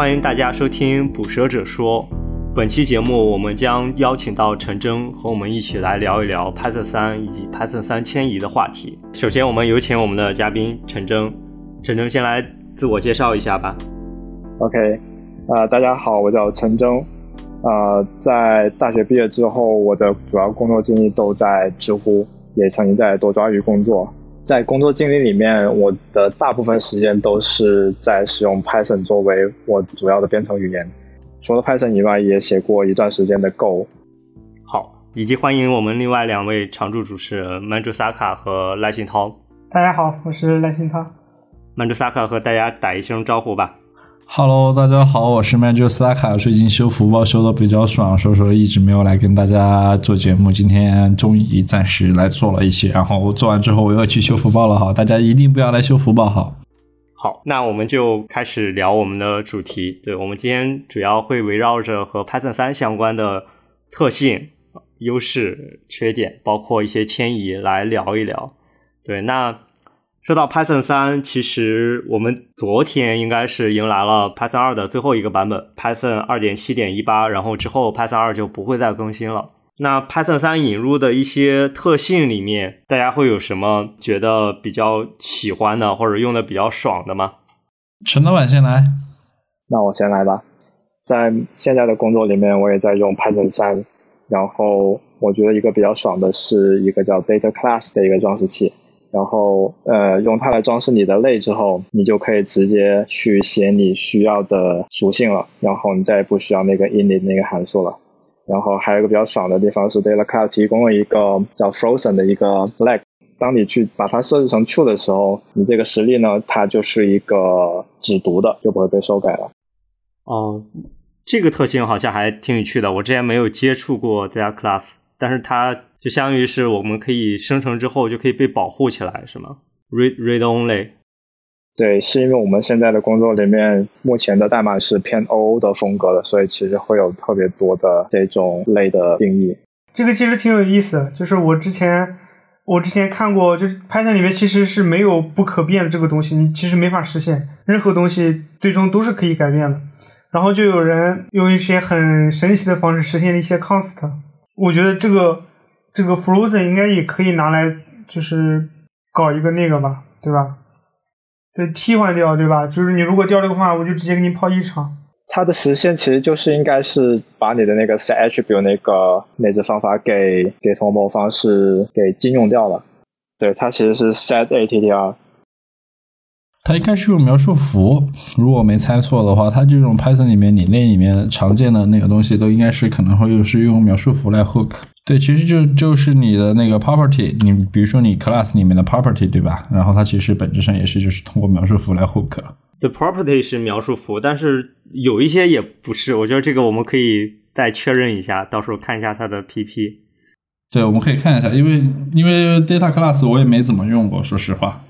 欢迎大家收听《捕蛇者说》。本期节目，我们将邀请到陈真和我们一起来聊一聊 Python 三以及 Python 三迁移的话题。首先，我们有请我们的嘉宾陈真。陈真先来自我介绍一下吧。OK，呃，大家好，我叫陈真。呃，在大学毕业之后，我的主要工作经历都在知乎，也曾经在多抓鱼工作。在工作经历里面，我的大部分时间都是在使用 Python 作为我主要的编程语言。除了 Python 以外，也写过一段时间的 Go。好，以及欢迎我们另外两位常驻主持人曼珠萨卡和赖信涛。大家好，我是赖信涛。曼珠萨卡和大家打一声招呼吧。Hello，大家好，我是 Major Saka。最近修福报修的比较爽，所以说一直没有来跟大家做节目。今天终于暂时来做了一期，然后做完之后我又要去修福报了。哈，大家一定不要来修福报。好，好，那我们就开始聊我们的主题。对我们今天主要会围绕着和 Python 三相关的特性、优势、缺点，包括一些迁移来聊一聊。对，那。说到 Python 三，其实我们昨天应该是迎来了 Python 二的最后一个版本，Python 二点七点一八，然后之后 Python 二就不会再更新了。那 Python 三引入的一些特性里面，大家会有什么觉得比较喜欢的，或者用的比较爽的吗？陈老板先来，那我先来吧。在现在的工作里面，我也在用 Python 三，然后我觉得一个比较爽的是一个叫 Data Class 的一个装饰器。然后，呃，用它来装饰你的类之后，你就可以直接去写你需要的属性了。然后你再也不需要那个 init 那个函数了。然后还有一个比较爽的地方是，Data Class 提供了一个叫 Frozen 的一个 flag。当你去把它设置成 True 的时候，你这个实例呢，它就是一个只读的，就不会被修改了。哦，这个特性好像还挺有趣的。我之前没有接触过 Data Class，但是它。就相当于是我们可以生成之后就可以被保护起来，是吗？Read read only。对，是因为我们现在的工作里面，目前的代码是偏 OO 的风格的，所以其实会有特别多的这种类的定义。这个其实挺有意思的，就是我之前我之前看过，就是 Python 里面其实是没有不可变的这个东西，你其实没法实现，任何东西最终都是可以改变的。然后就有人用一些很神奇的方式实现了一些 const，我觉得这个。这个 Frozen 应该也可以拿来，就是搞一个那个吧，对吧？对，替换掉，对吧？就是你如果掉这个话，我就直接给你抛异常。它的实现其实就是应该是把你的那个 set attribute 那个内置方法给给从某方式给禁用掉了。对，它其实是 set attr。它应该是用描述符，如果我没猜错的话，它这种 Python 里面你那里面常见的那个东西，都应该是可能会又是用描述符来 hook。对，其实就就是你的那个 property，你比如说你 class 里面的 property，对吧？然后它其实本质上也是就是通过描述符来 hook。对，property 是描述符，但是有一些也不是。我觉得这个我们可以再确认一下，到时候看一下它的 pp。对，我们可以看一下，因为因为 data class 我也没怎么用过，说实话。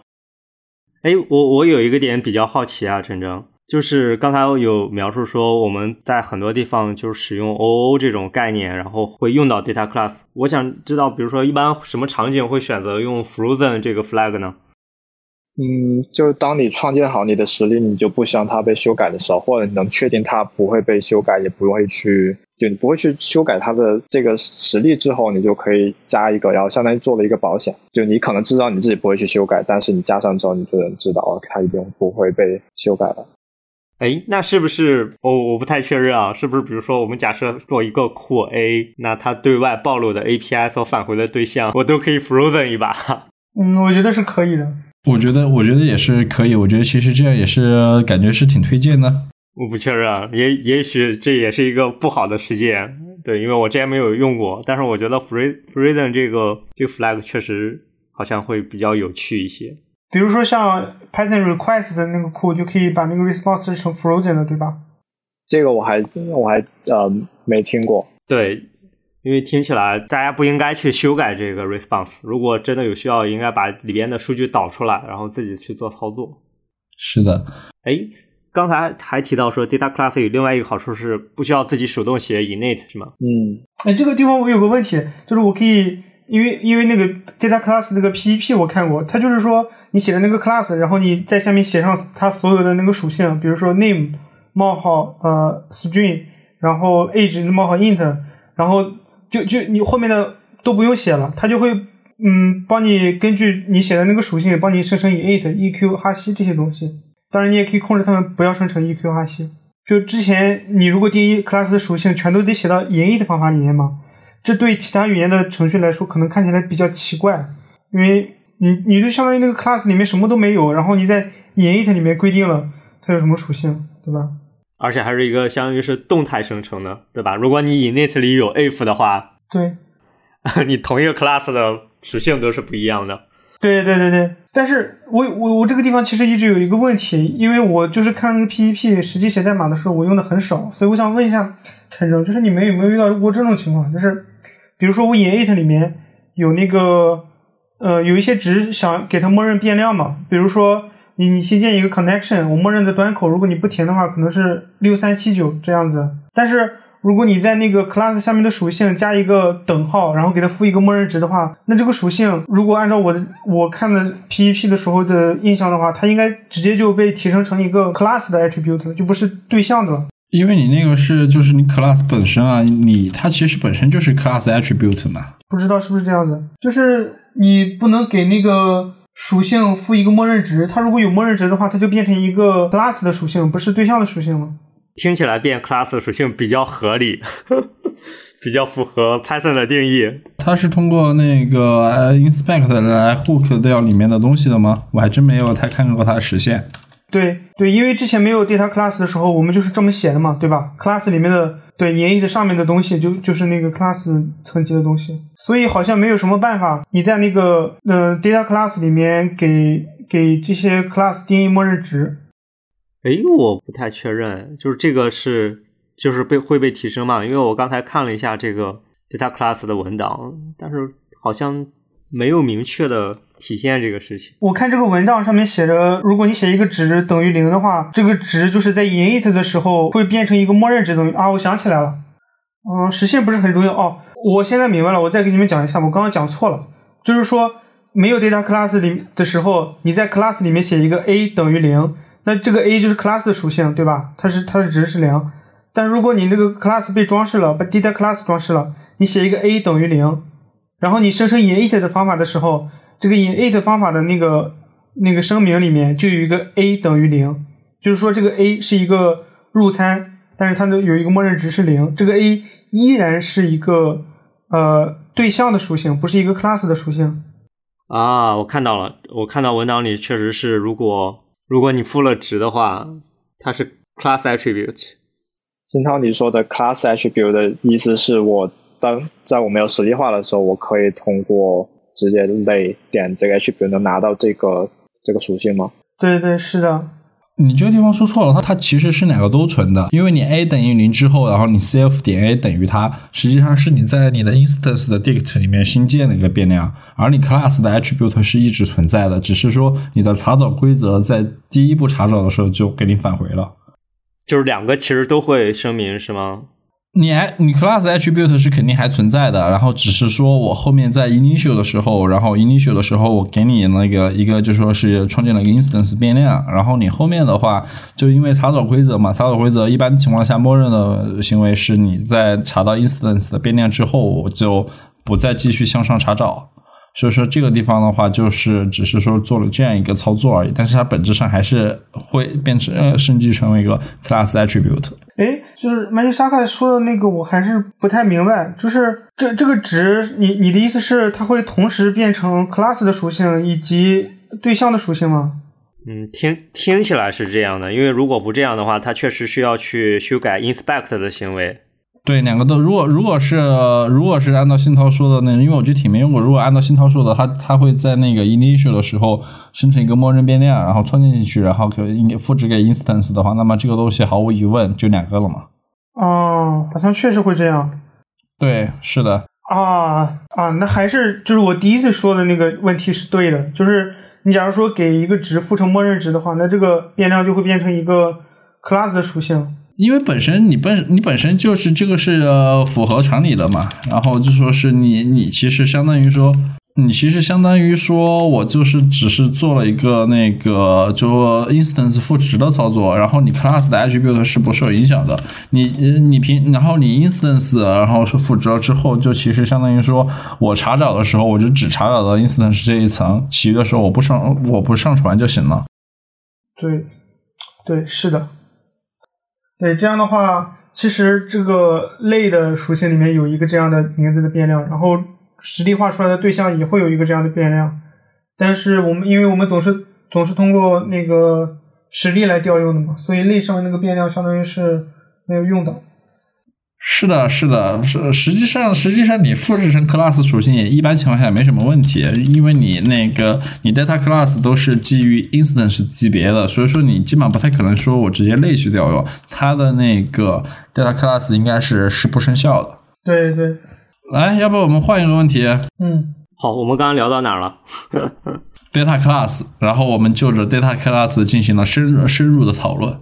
哎，我我有一个点比较好奇啊，陈征，就是刚才有描述说我们在很多地方就是使用 OO 这种概念，然后会用到 data class。我想知道，比如说一般什么场景会选择用 frozen 这个 flag 呢？嗯，就是当你创建好你的实例，你就不希望它被修改的时候，或者你能确定它不会被修改，也不会去。就你不会去修改它的这个实例之后，你就可以加一个，然后相当于做了一个保险。就你可能知道你自己不会去修改，但是你加上之后，你就能知道哦它一定不会被修改了。哎，那是不是我我不太确认啊？是不是比如说我们假设做一个库 A，那它对外暴露的 API 所返回的对象，我都可以 frozen 一把？嗯，我觉得是可以的。我觉得我觉得也是可以。我觉得其实这样也是感觉是挺推荐的。我不确认，也也许这也是一个不好的事件，对，因为我之前没有用过，但是我觉得 free freedom 这个这个 flag 确实好像会比较有趣一些。比如说像 Python request 的那个库，就可以把那个 response 成 frozen 的，对吧？这个我还我还呃没听过。对，因为听起来大家不应该去修改这个 response，如果真的有需要，应该把里边的数据导出来，然后自己去做操作。是的，哎。刚才还提到说，data class 有另外一个好处是不需要自己手动写 init，是吗？嗯，哎，这个地方我有个问题，就是我可以，因为因为那个 data class 那个 PEP 我看过，它就是说你写的那个 class，然后你在下面写上它所有的那个属性，比如说 name，冒号呃 string，然后 age 冒号 int，然后就就你后面的都不用写了，它就会嗯帮你根据你写的那个属性帮你生成 int、eq、哈希这些东西。当然你也可以控制它们不要生成 eq、哈希。就之前你如果定义 class 的属性全都得写到 init 方法里面嘛，这对其他语言的程序来说可能看起来比较奇怪，因为你你就相当于那个 class 里面什么都没有，然后你在 init 里面规定了它有什么属性，对吧？而且还是一个相当于是动态生成的，对吧？如果你 init 里有 if 的话，对，你同一个 class 的属性都是不一样的。对对对对，但是我我我这个地方其实一直有一个问题，因为我就是看那个 PEP 实际写代码的时候，我用的很少，所以我想问一下陈征，就是你们有没有遇到过这种情况？就是比如说我 init 里面有那个呃有一些值想给它默认变量嘛，比如说你你新建一个 connection，我默认的端口如果你不填的话，可能是六三七九这样子，但是。如果你在那个 class 下面的属性加一个等号，然后给它赋一个默认值的话，那这个属性如果按照我的我看的 PEP 的时候的印象的话，它应该直接就被提升成一个 class 的 attribute 了，就不是对象的了。因为你那个是就是你 class 本身啊，你它其实本身就是 class attribute 嘛。不知道是不是这样子，就是你不能给那个属性赋一个默认值，它如果有默认值的话，它就变成一个 class 的属性，不是对象的属性了。听起来变 class 属性比较合理，比较符合 Python 的定义。它是通过那个 inspect 来 hook 掉里面的东西的吗？我还真没有太看过它的实现。对对，因为之前没有 data class 的时候，我们就是这么写的嘛，对吧？class 里面的对 init 上面的东西就就是那个 class 层级的东西，所以好像没有什么办法，你在那个呃 data class 里面给给这些 class 定义默认值。哎，我不太确认，就是这个是就是被会被提升嘛？因为我刚才看了一下这个 data class 的文档，但是好像没有明确的体现这个事情。我看这个文档上面写着，如果你写一个值等于零的话，这个值就是在 init 的时候会变成一个默认值等于啊，我想起来了，嗯，实现不是很重要哦。我现在明白了，我再给你们讲一下，我刚刚讲错了，就是说没有 data class 里的时候，你在 class 里面写一个 a 等于零。那这个 a 就是 class 的属性，对吧？它是它的值是零。但如果你那个 class 被装饰了，把 data class 装饰了，你写一个 a 等于零，然后你生成 init 的方法的时候，这个 init 方法的那个那个声明里面就有一个 a 等于零，就是说这个 a 是一个入参，但是它的有一个默认值是零，这个 a 依然是一个呃对象的属性，不是一个 class 的属性。啊，我看到了，我看到文档里确实是，如果。如果你赋了值的话，它是 class attribute。金涛，你说的 class attribute 的意思是我当在我没有实例化的时候，我可以通过直接类点这个 attribute 能拿到这个这个属性吗？对对，是的。你这个地方说错了，它它其实是两个都存的，因为你 a 等于零之后，然后你 cf 点 a 等于它，实际上是你在你的 instance 的 dict 里面新建的一个变量，而你 class 的 attribute 是一直存在的，只是说你的查找规则在第一步查找的时候就给你返回了，就是两个其实都会声明是吗？你还你 class attribute 是肯定还存在的，然后只是说我后面在 initial 的时候，然后 initial 的时候我给你那个一个就说是创建了一个 instance 变量，然后你后面的话就因为查找规则嘛，查找规则一般情况下默认的行为是你在查到 instance 的变量之后就不再继续向上查找。所以说这个地方的话，就是只是说做了这样一个操作而已，但是它本质上还是会变成呃升级成为一个 class attribute。哎，就是曼尼沙克说的那个，我还是不太明白，就是这这个值，你你的意思是它会同时变成 class 的属性以及对象的属性吗？嗯，听听起来是这样的，因为如果不这样的话，它确实是要去修改 inspect 的行为。对，两个都。如果如果是如果是按照新涛说的那，因为我具体没用过。如果按照新涛说的，他他会在那个 initial 的时候生成一个默认变量，然后创建进去，然后可以复制给 instance 的话，那么这个东西毫无疑问就两个了嘛。哦，好像确实会这样。对，是的。啊啊，那还是就是我第一次说的那个问题是对的，就是你假如说给一个值赋成默认值的话，那这个变量就会变成一个 class 的属性。因为本身你本你本身就是这个是符合常理的嘛，然后就说是你你其实相当于说你其实相当于说，我就是只是做了一个那个就 instance 赋值的操作，然后你 class 的 attribute 是不受影响的。你你平，然后你 instance 然后是赋值了之后，就其实相当于说我查找的时候，我就只查找到 instance 这一层，其余的时候我不上我不上传就行了。对，对，是的。对，这样的话，其实这个类的属性里面有一个这样的名字的变量，然后。实例化出来的对象也会有一个这样的变量，但是我们因为我们总是总是通过那个实例来调用的嘛，所以类上面那个变量相当于是没有用的。是的，是的，是实际上实际上你复制成 class 属性也一般情况下没什么问题，因为你那个你 data class 都是基于 instance 级别的，所以说你基本上不太可能说我直接类去调用它的那个 data class 应该是是不生效的。对对。来，要不我们换一个问题？嗯，好，我们刚刚聊到哪儿了？data class，然后我们就着 data class 进行了深深入的讨论。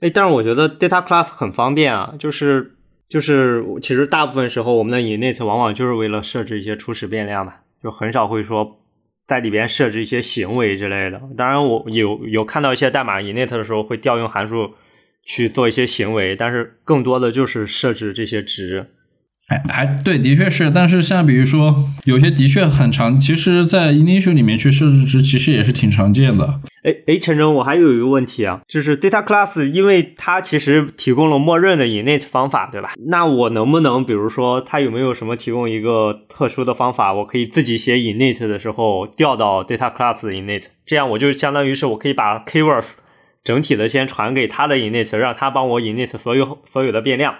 哎，但是我觉得 data class 很方便啊，就是就是，其实大部分时候我们的 init 往往就是为了设置一些初始变量嘛，就很少会说在里边设置一些行为之类的。当然，我有有看到一些代码 init 的时候会调用函数去做一些行为，但是更多的就是设置这些值。还对，的确是，但是像比如说，有些的确很长，其实，在 init 里面去设置值，其实也是挺常见的。哎哎，陈晨，我还有一个问题啊，就是 data class，因为它其实提供了默认的 init 方法，对吧？那我能不能，比如说，它有没有什么提供一个特殊的方法，我可以自己写 init 的时候调到 data class 的 init，这样我就相当于是我可以把 keywords 整体的先传给它的 init，让它帮我 init 所有所有的变量。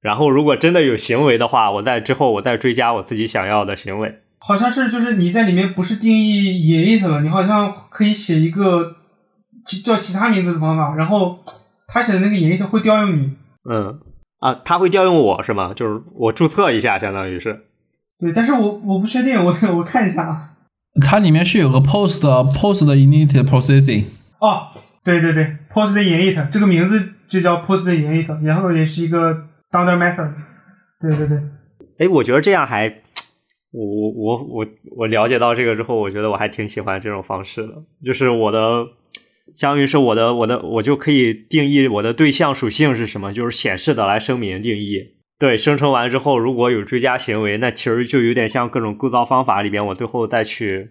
然后，如果真的有行为的话，我在之后我再追加我自己想要的行为。好像是，就是你在里面不是定义 init 了，你好像可以写一个叫其他名字的方法，然后他写的那个 init 会调用你。嗯，啊，他会调用我是吗？就是我注册一下，相当于是。对，但是我我不确定，我我看一下啊。它里面是有个 post post 的 init processing。哦，对对对，post init 这个名字就叫 post init，然后也是一个。当的 method，对对对，哎，我觉得这样还，我我我我我了解到这个之后，我觉得我还挺喜欢这种方式的，就是我的，相当于是我的我的，我就可以定义我的对象属性是什么，就是显示的来声明定义。对，生成完之后，如果有追加行为，那其实就有点像各种构造方法里边，我最后再去，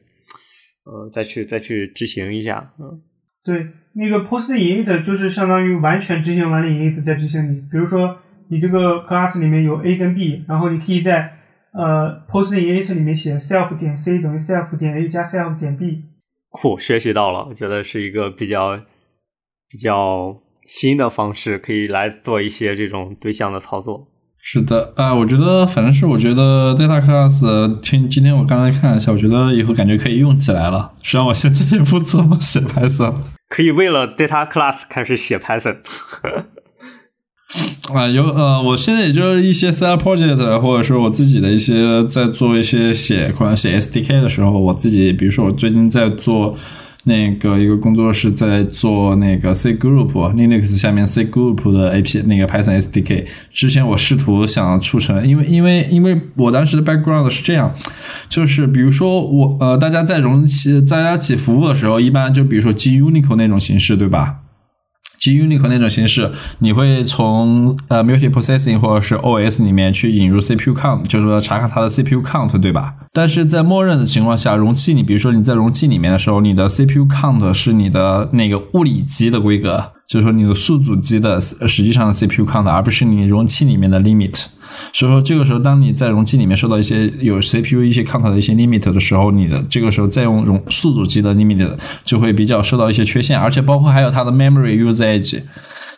呃，再去再去执行一下。嗯，对，那个 post init 就是相当于完全执行完了 init 再执行你，比如说。你这个 class 里面有 a 跟 b，然后你可以在呃 post init 里面写 self 点 c 等于 self 点 a 加 self 点 b。酷，学习到了，我觉得是一个比较比较新的方式，可以来做一些这种对象的操作。是的，啊，我觉得反正是我觉得 data class，听今天我刚才看了一下，我觉得以后感觉可以用起来了。虽然我现在也不怎么写 Python，可以为了 data class 开始写 Python。啊，有呃，我现在也就是一些 side project，或者是我自己的一些在做一些写关写 SDK 的时候，我自己比如说我最近在做那个一个工作室在做那个 C Group Linux 下面 C Group 的 AP 那个 Python SDK。之前我试图想促成，因为因为因为我当时的 background 是这样，就是比如说我呃大家在容器大家起服务的时候，一般就比如说基于 Unico 那种形式，对吧？基于 Unicode 那种形式，你会从呃 multiprocessing 或者是 OS 里面去引入 CPU count，就是说查看它的 CPU count，对吧？但是在默认的情况下，容器你比如说你在容器里面的时候，你的 CPU count 是你的那个物理机的规格。就是说，你的数组机的实际上的 CPU count，而不是你容器里面的 limit。所以说，这个时候，当你在容器里面受到一些有 CPU 一些 count 的一些 limit 的时候，你的这个时候再用容数组机的 limit 就会比较受到一些缺陷，而且包括还有它的 memory usage。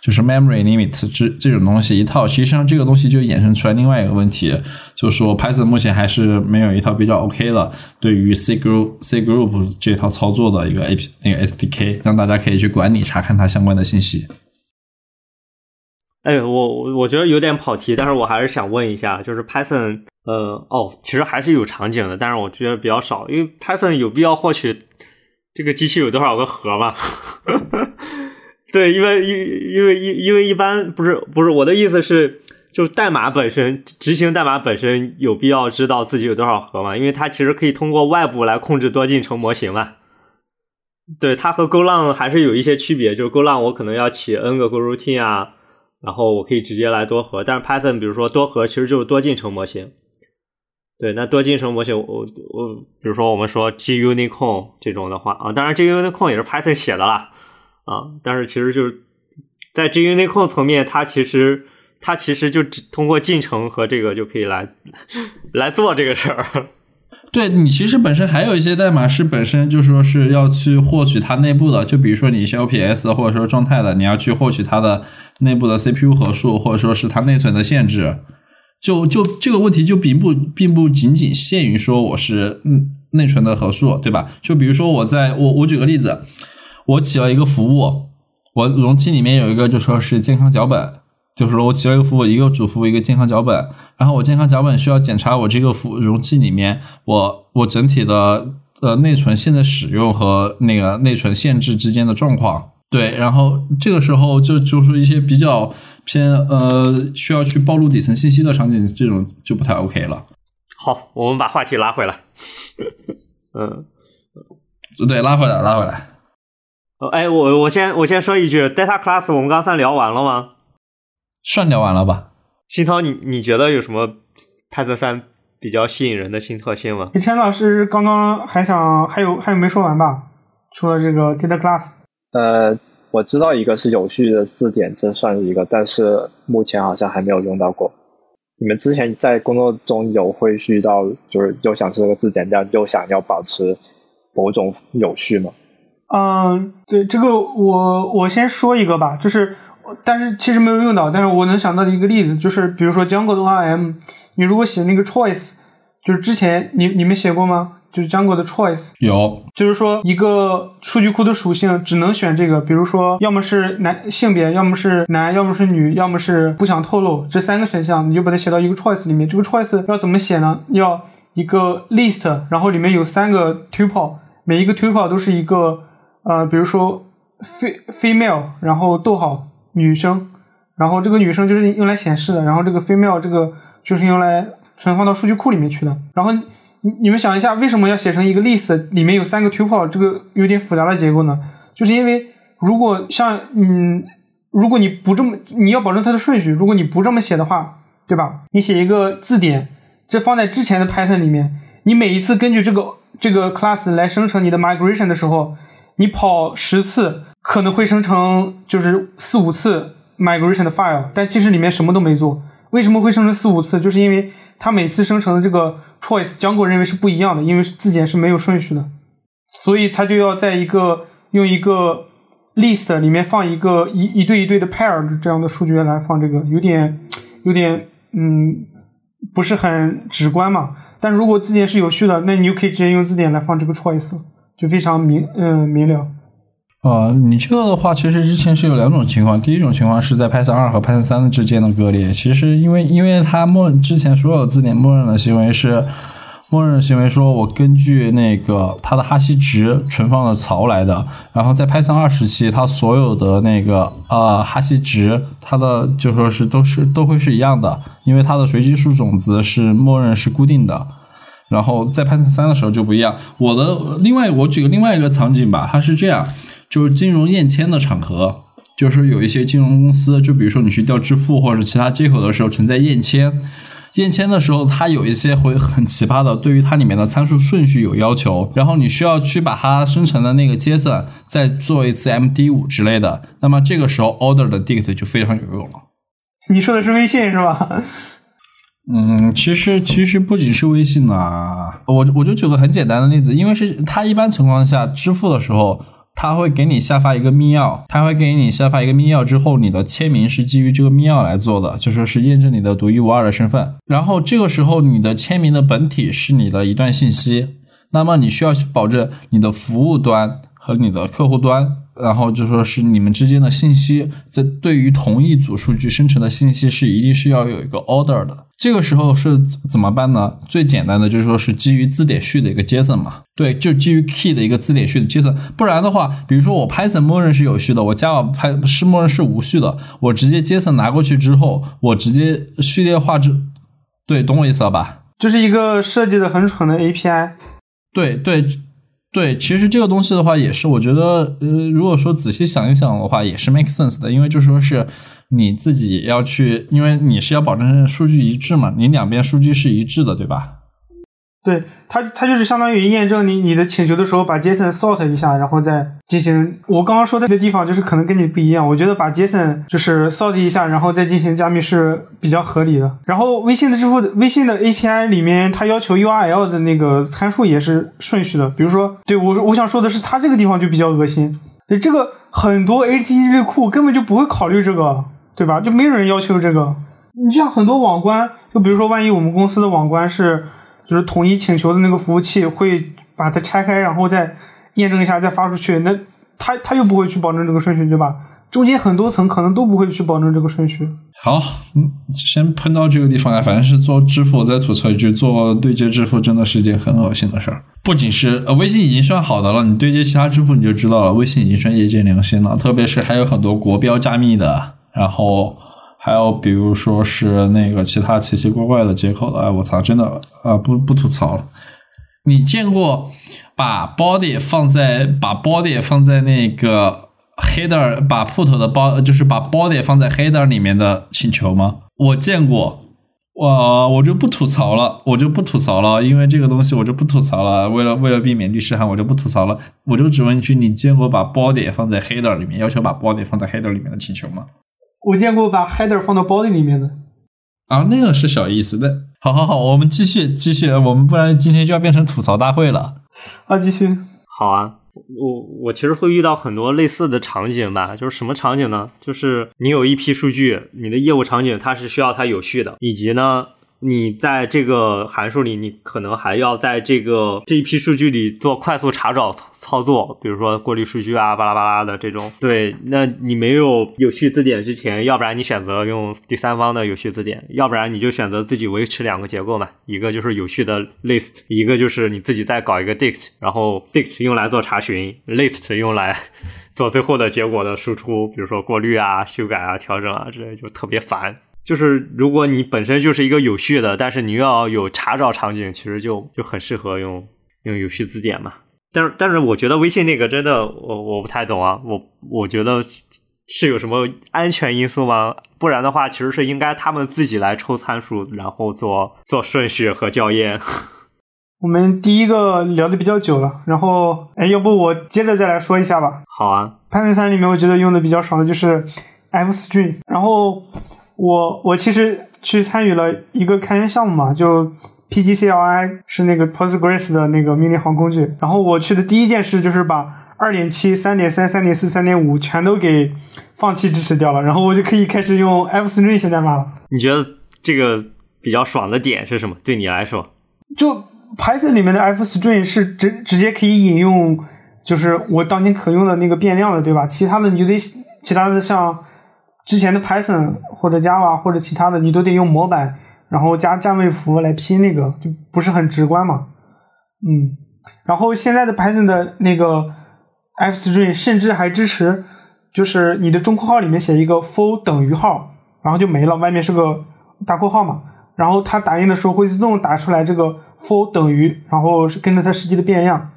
就是 memory limit 这这种东西一套，实际上这个东西就衍生出来另外一个问题，就是说 Python 目前还是没有一套比较 OK 的对于 C group C group 这套操作的一个 A P 那个 SDK，让大家可以去管理查看它相关的信息。哎，我我我觉得有点跑题，但是我还是想问一下，就是 Python，呃，哦，其实还是有场景的，但是我觉得比较少，因为 Python 有必要获取这个机器有多少个核吗？对，因为因因为因因为一般不是不是我的意思是，就代码本身执行代码本身有必要知道自己有多少核吗？因为它其实可以通过外部来控制多进程模型嘛。对，它和 GoLang 还是有一些区别，就是 GoLang 我可能要起 n 个 Go routine 啊，然后我可以直接来多核，但是 Python 比如说多核其实就是多进程模型。对，那多进程模型，我我比如说我们说 Gunicorn 这种的话啊，当然 Gunicorn 也是 Python 写的啦啊，但是其实就是在 Gunicorn 层面，它其实它其实就只通过进程和这个就可以来来做这个事儿。对你其实本身还有一些代码是本身就说是要去获取它内部的，就比如说你是 OPS 或者说状态的，你要去获取它的内部的 CPU 核数，或者说是它内存的限制。就就这个问题就并不并不仅仅限于说我是嗯内存的核数，对吧？就比如说我在我我举个例子，我起了一个服务，我容器里面有一个就说是健康脚本，就是说我起了一个服务，一个主服务，一个健康脚本，然后我健康脚本需要检查我这个服容器里面我我整体的呃内存现在使用和那个内存限制之间的状况。对，然后这个时候就就是一些比较偏呃需要去暴露底层信息的场景，这种就不太 OK 了。好，我们把话题拉回来。嗯，对，拉回来，拉回来。哎，我我先我先说一句，data class 我们刚才聊完了吗？算聊完了吧。新涛，你你觉得有什么 Python 三比较吸引人的新特性吗？陈老师刚刚还想还有还有没说完吧？除了这个 data class。呃，我知道一个是有序的字典，这算是一个，但是目前好像还没有用到过。你们之前在工作中有会遇到，就是又想这个字典，但又想要保持某种有序吗？嗯，对，这个我我先说一个吧，就是，但是其实没有用到，但是我能想到的一个例子，就是比如说 Django 的 RM，你如果写那个 choice，就是之前你你们写过吗？就是 Django 的 choice 有，就是说一个数据库的属性只能选这个，比如说要么是男性别，要么是男，要么是女，要么是不想透露这三个选项，你就把它写到一个 choice 里面。这个 choice 要怎么写呢？要一个 list，然后里面有三个 tuple，每一个 tuple 都是一个呃，比如说 female，然后逗号女生，然后这个女生就是用来显示的，然后这个 female 这个就是用来存放到数据库里面去的，然后。你你们想一下，为什么要写成一个 list 里面有三个 tuple 这个有点复杂的结构呢？就是因为如果像嗯，如果你不这么，你要保证它的顺序，如果你不这么写的话，对吧？你写一个字典，这放在之前的 Python 里面，你每一次根据这个这个 class 来生成你的 migration 的时候，你跑十次可能会生成就是四五次 migration 的 file，但其实里面什么都没做。为什么会生成四五次？就是因为它每次生成的这个。choice 江国认为是不一样的，因为字典是没有顺序的，所以他就要在一个用一个 list 里面放一个一一对一对的 pair 这样的数据来放这个，有点有点嗯不是很直观嘛。但如果字典是有序的，那你就可以直接用字典来放这个 choice，就非常明嗯明了。啊，你这个的话，其实之前是有两种情况。第一种情况是在 Python 二和 Python 三之间的割裂。其实，因为因为它默之前所有字典默认的行为是，默认行为说我根据那个它的哈希值存放的槽来的。然后在 Python 二时期，它所有的那个呃哈希值，它的就说是都是都会是一样的，因为它的随机数种子是默认是固定的。然后在 Python 三的时候就不一样。我的另外，我举个另外一个场景吧，它是这样。就是金融验签的场合，就是有一些金融公司，就比如说你去调支付或者其他接口的时候存在验签，验签的时候它有一些会很奇葩的，对于它里面的参数顺序有要求，然后你需要去把它生成的那个 JSON 再做一次 MD 五之类的，那么这个时候 order 的 dict 就非常有用了。你说的是微信是吧？嗯，其实其实不仅是微信啊，我我就举个很简单的例子，因为是它一般情况下支付的时候。他会给你下发一个密钥，他会给你下发一个密钥之后，你的签名是基于这个密钥来做的，就说是验证你的独一无二的身份。然后这个时候，你的签名的本体是你的一段信息，那么你需要去保证你的服务端和你的客户端然后就说是你们之间的信息，在对于同一组数据生成的信息是一定是要有一个 order 的。这个时候是怎么办呢？最简单的就是说是基于字典序的一个 JSON 嘛，对，就基于 key 的一个字典序的 JSON。不然的话，比如说我 Python 默认是有序的，我 Java 派是默认是无序的，我直接 JSON 拿过去之后，我直接序列化之，对，懂我意思了吧？就是一个设计的很蠢的 API。对对对，其实这个东西的话，也是我觉得，呃，如果说仔细想一想的话，也是 make sense 的，因为就说是。你自己要去，因为你是要保证数据一致嘛，你两边数据是一致的，对吧？对，它它就是相当于验证你你的请求的时候，把 JSON sort 一下，然后再进行。我刚刚说的这个地方就是可能跟你不一样，我觉得把 JSON 就是 sort 一下，然后再进行加密是比较合理的。然后微信的支付，微信的 API 里面，它要求 URL 的那个参数也是顺序的。比如说，对我我想说的是，它这个地方就比较恶心。这个很多 HTTP 库根本就不会考虑这个。对吧？就没有人要求这个。你像很多网关，就比如说，万一我们公司的网关是就是统一请求的那个服务器会把它拆开，然后再验证一下再发出去，那他他又不会去保证这个顺序，对吧？中间很多层可能都不会去保证这个顺序。好，嗯，先喷到这个地方来。反正是做支付，再吐槽一句，做对接支付真的是件很恶心的事儿。不仅是呃，微信已经算好的了，你对接其他支付你就知道了，微信已经算业界良心了。特别是还有很多国标加密的。然后还有比如说是那个其他奇奇怪怪的接口的，哎，我操，真的啊，不不吐槽了。你见过把 body 放在把 body 放在那个 header 把 put 的包就是把 body 放在 header 里面的请求吗？我见过，我我就不吐槽了，我就不吐槽了，因为这个东西我就不吐槽了。为了为了避免律师函，我就不吐槽了。我就只问一句：你见过把 body 放在 header 里面，要求把 body 放在 header 里面的请求吗？我见过把 header 放到 body 里面的，啊，那个是小意思的。好好好，我们继续继续，我们不然今天就要变成吐槽大会了。啊，继续。好啊，我我其实会遇到很多类似的场景吧，就是什么场景呢？就是你有一批数据，你的业务场景它是需要它有序的，以及呢。你在这个函数里，你可能还要在这个这一批数据里做快速查找操作，比如说过滤数据啊，巴拉巴拉的这种。对，那你没有有序字典之前，要不然你选择用第三方的有序字典，要不然你就选择自己维持两个结构嘛，一个就是有序的 list，一个就是你自己再搞一个 dict，然后 dict 用来做查询，list 用来做最后的结果的输出，比如说过滤啊、修改啊、调整啊之类，就特别烦。就是如果你本身就是一个有序的，但是你又要有查找场景，其实就就很适合用用有序字典嘛。但是但是我觉得微信那个真的我我不太懂啊，我我觉得是有什么安全因素吗？不然的话，其实是应该他们自己来抽参数，然后做做顺序和校验。我们第一个聊的比较久了，然后哎，要不我接着再来说一下吧。好啊，Python 三里面我觉得用的比较爽的就是 F-string，然后。我我其实去参与了一个开源项目嘛，就 PGCLI 是那个 Postgres 的那个命令行工具。然后我去的第一件事就是把二点七、三点三、三点四、三点五全都给放弃支持掉了，然后我就可以开始用 F-string 写代码了。你觉得这个比较爽的点是什么？对你来说，就 Python 里面的 F-string 是直直接可以引用，就是我当前可用的那个变量的，对吧？其他的你就得其他的像。之前的 Python 或者 Java 或者其他的，你都得用模板，然后加占位符来拼那个，就不是很直观嘛。嗯，然后现在的 Python 的那个 F-string 甚至还支持，就是你的中括号里面写一个 for 等于号，然后就没了，外面是个大括号嘛。然后它打印的时候会自动打出来这个 for 等于，然后是跟着它实际的变量。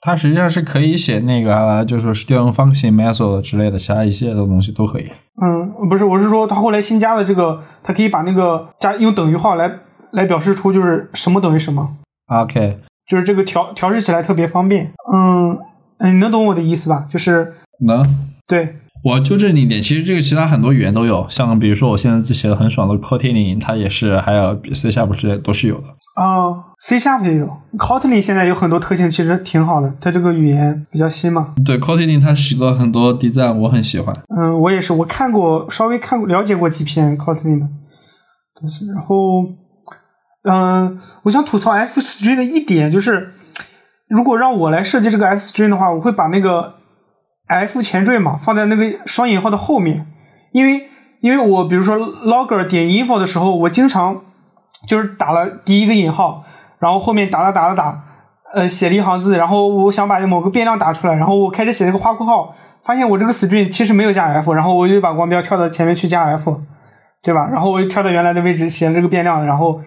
它实际上是可以写那个，就说是调用 function method 之类的，其他一系列的东西都可以。嗯，不是，我是说它后来新加的这个，它可以把那个加用等于号来来表示出就是什么等于什么。OK，就是这个调调试起来特别方便。嗯，你能懂我的意思吧？就是能。对。我纠正你一点，其实这个其他很多语言都有，像比如说我现在就写的很爽的 Kotlin，它也是，还有 C Sharp 之类都是有的。哦，C Sharp 也有，Kotlin 现在有很多特性，其实挺好的，它这个语言比较新嘛。对，Kotlin 它使了很多 design，我很喜欢。嗯，我也是，我看过，稍微看过了解过几篇 Kotlin 的东西，然后，嗯，我想吐槽 F string 的一点就是，如果让我来设计这个 F string 的话，我会把那个。f 前缀嘛，放在那个双引号的后面，因为因为我比如说 logger 点 info 的时候，我经常就是打了第一个引号，然后后面打了打了打，呃，写了一行字，然后我想把某个变量打出来，然后我开始写了个花括号，发现我这个 string 其实没有加 f，然后我就把光标跳到前面去加 f，对吧？然后我又跳到原来的位置写了这个变量，然后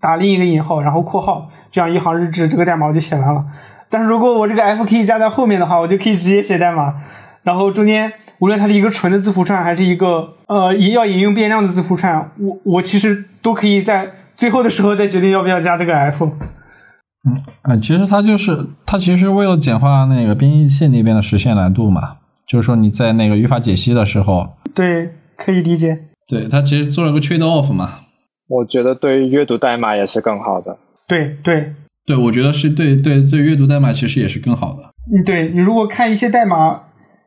打另一个引号，然后括号，这样一行日志这个代码我就写完了。但是如果我这个 f 可以加在后面的话，我就可以直接写代码，然后中间无论它是一个纯的字符串，还是一个呃要引用变量的字符串，我我其实都可以在最后的时候再决定要不要加这个 f。嗯啊，其实它就是它其实为了简化那个编译器那边的实现难度嘛，就是说你在那个语法解析的时候，对，可以理解。对，它其实做了个 trade off 嘛。我觉得对阅读代码也是更好的。对对对，我觉得是对对对阅读代码其实也是更好的。嗯，对你如果看一些代码，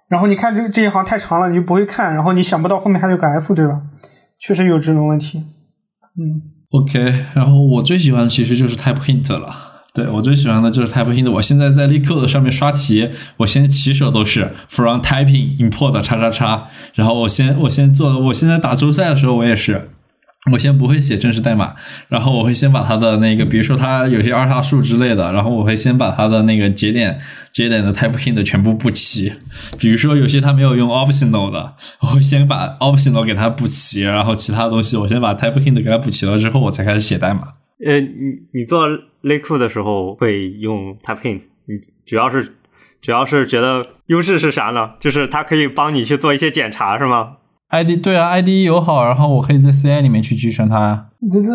然后你看这这一行太长了，你就不会看，然后你想不到后面还有个 f，对吧？确实有这种问题。嗯，OK，然后我最喜欢的其实就是 type hint 了。对我最喜欢的就是 type hint。我现在在 LeetCode 上面刷题，我先起手都是 from typing import 叉叉叉，然后我先我先做，我现在打周赛的时候我也是。我先不会写正式代码，然后我会先把它的那个，比如说它有些二叉树之类的，然后我会先把它的那个节点节点的 type hint 全部补齐。比如说有些它没有用 optional 的，我会先把 optional 给它补齐，然后其他东西我先把 type hint 给它补齐了之后，我才开始写代码。呃，你你做内库的时候会用 type hint，你主要是主要是觉得优势是啥呢？就是它可以帮你去做一些检查，是吗？ID 对啊 i d 友好，然后我可以在 CI 里面去继承它呀。你这是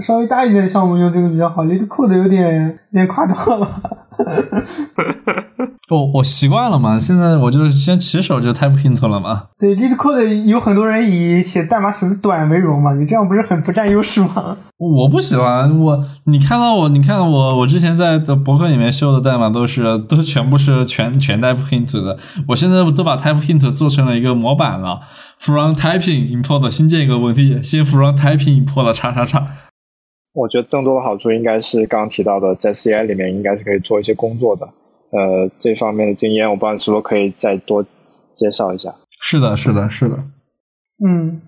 稍微大一点的项目用这个比较好你这 code 有点有点夸张了吧。我我习惯了嘛，现在我就先起手就 type hint 了嘛。对，LeetCode 有很多人以写代码写的短为荣嘛，你这样不是很不占优势吗？我不喜欢我，你看到我，你看到我，我之前在的博客里面秀的代码都是都全部是全全 type hint 的，我现在都把 type hint 做成了一个模板了。from typing import 新建一个文件，先 from typing import 叉叉叉。我觉得更多的好处应该是刚刚提到的，在 CI 里面应该是可以做一些工作的。呃，这方面的经验，我不知道你是否可以再多介绍一下。是的，是的，是的。嗯，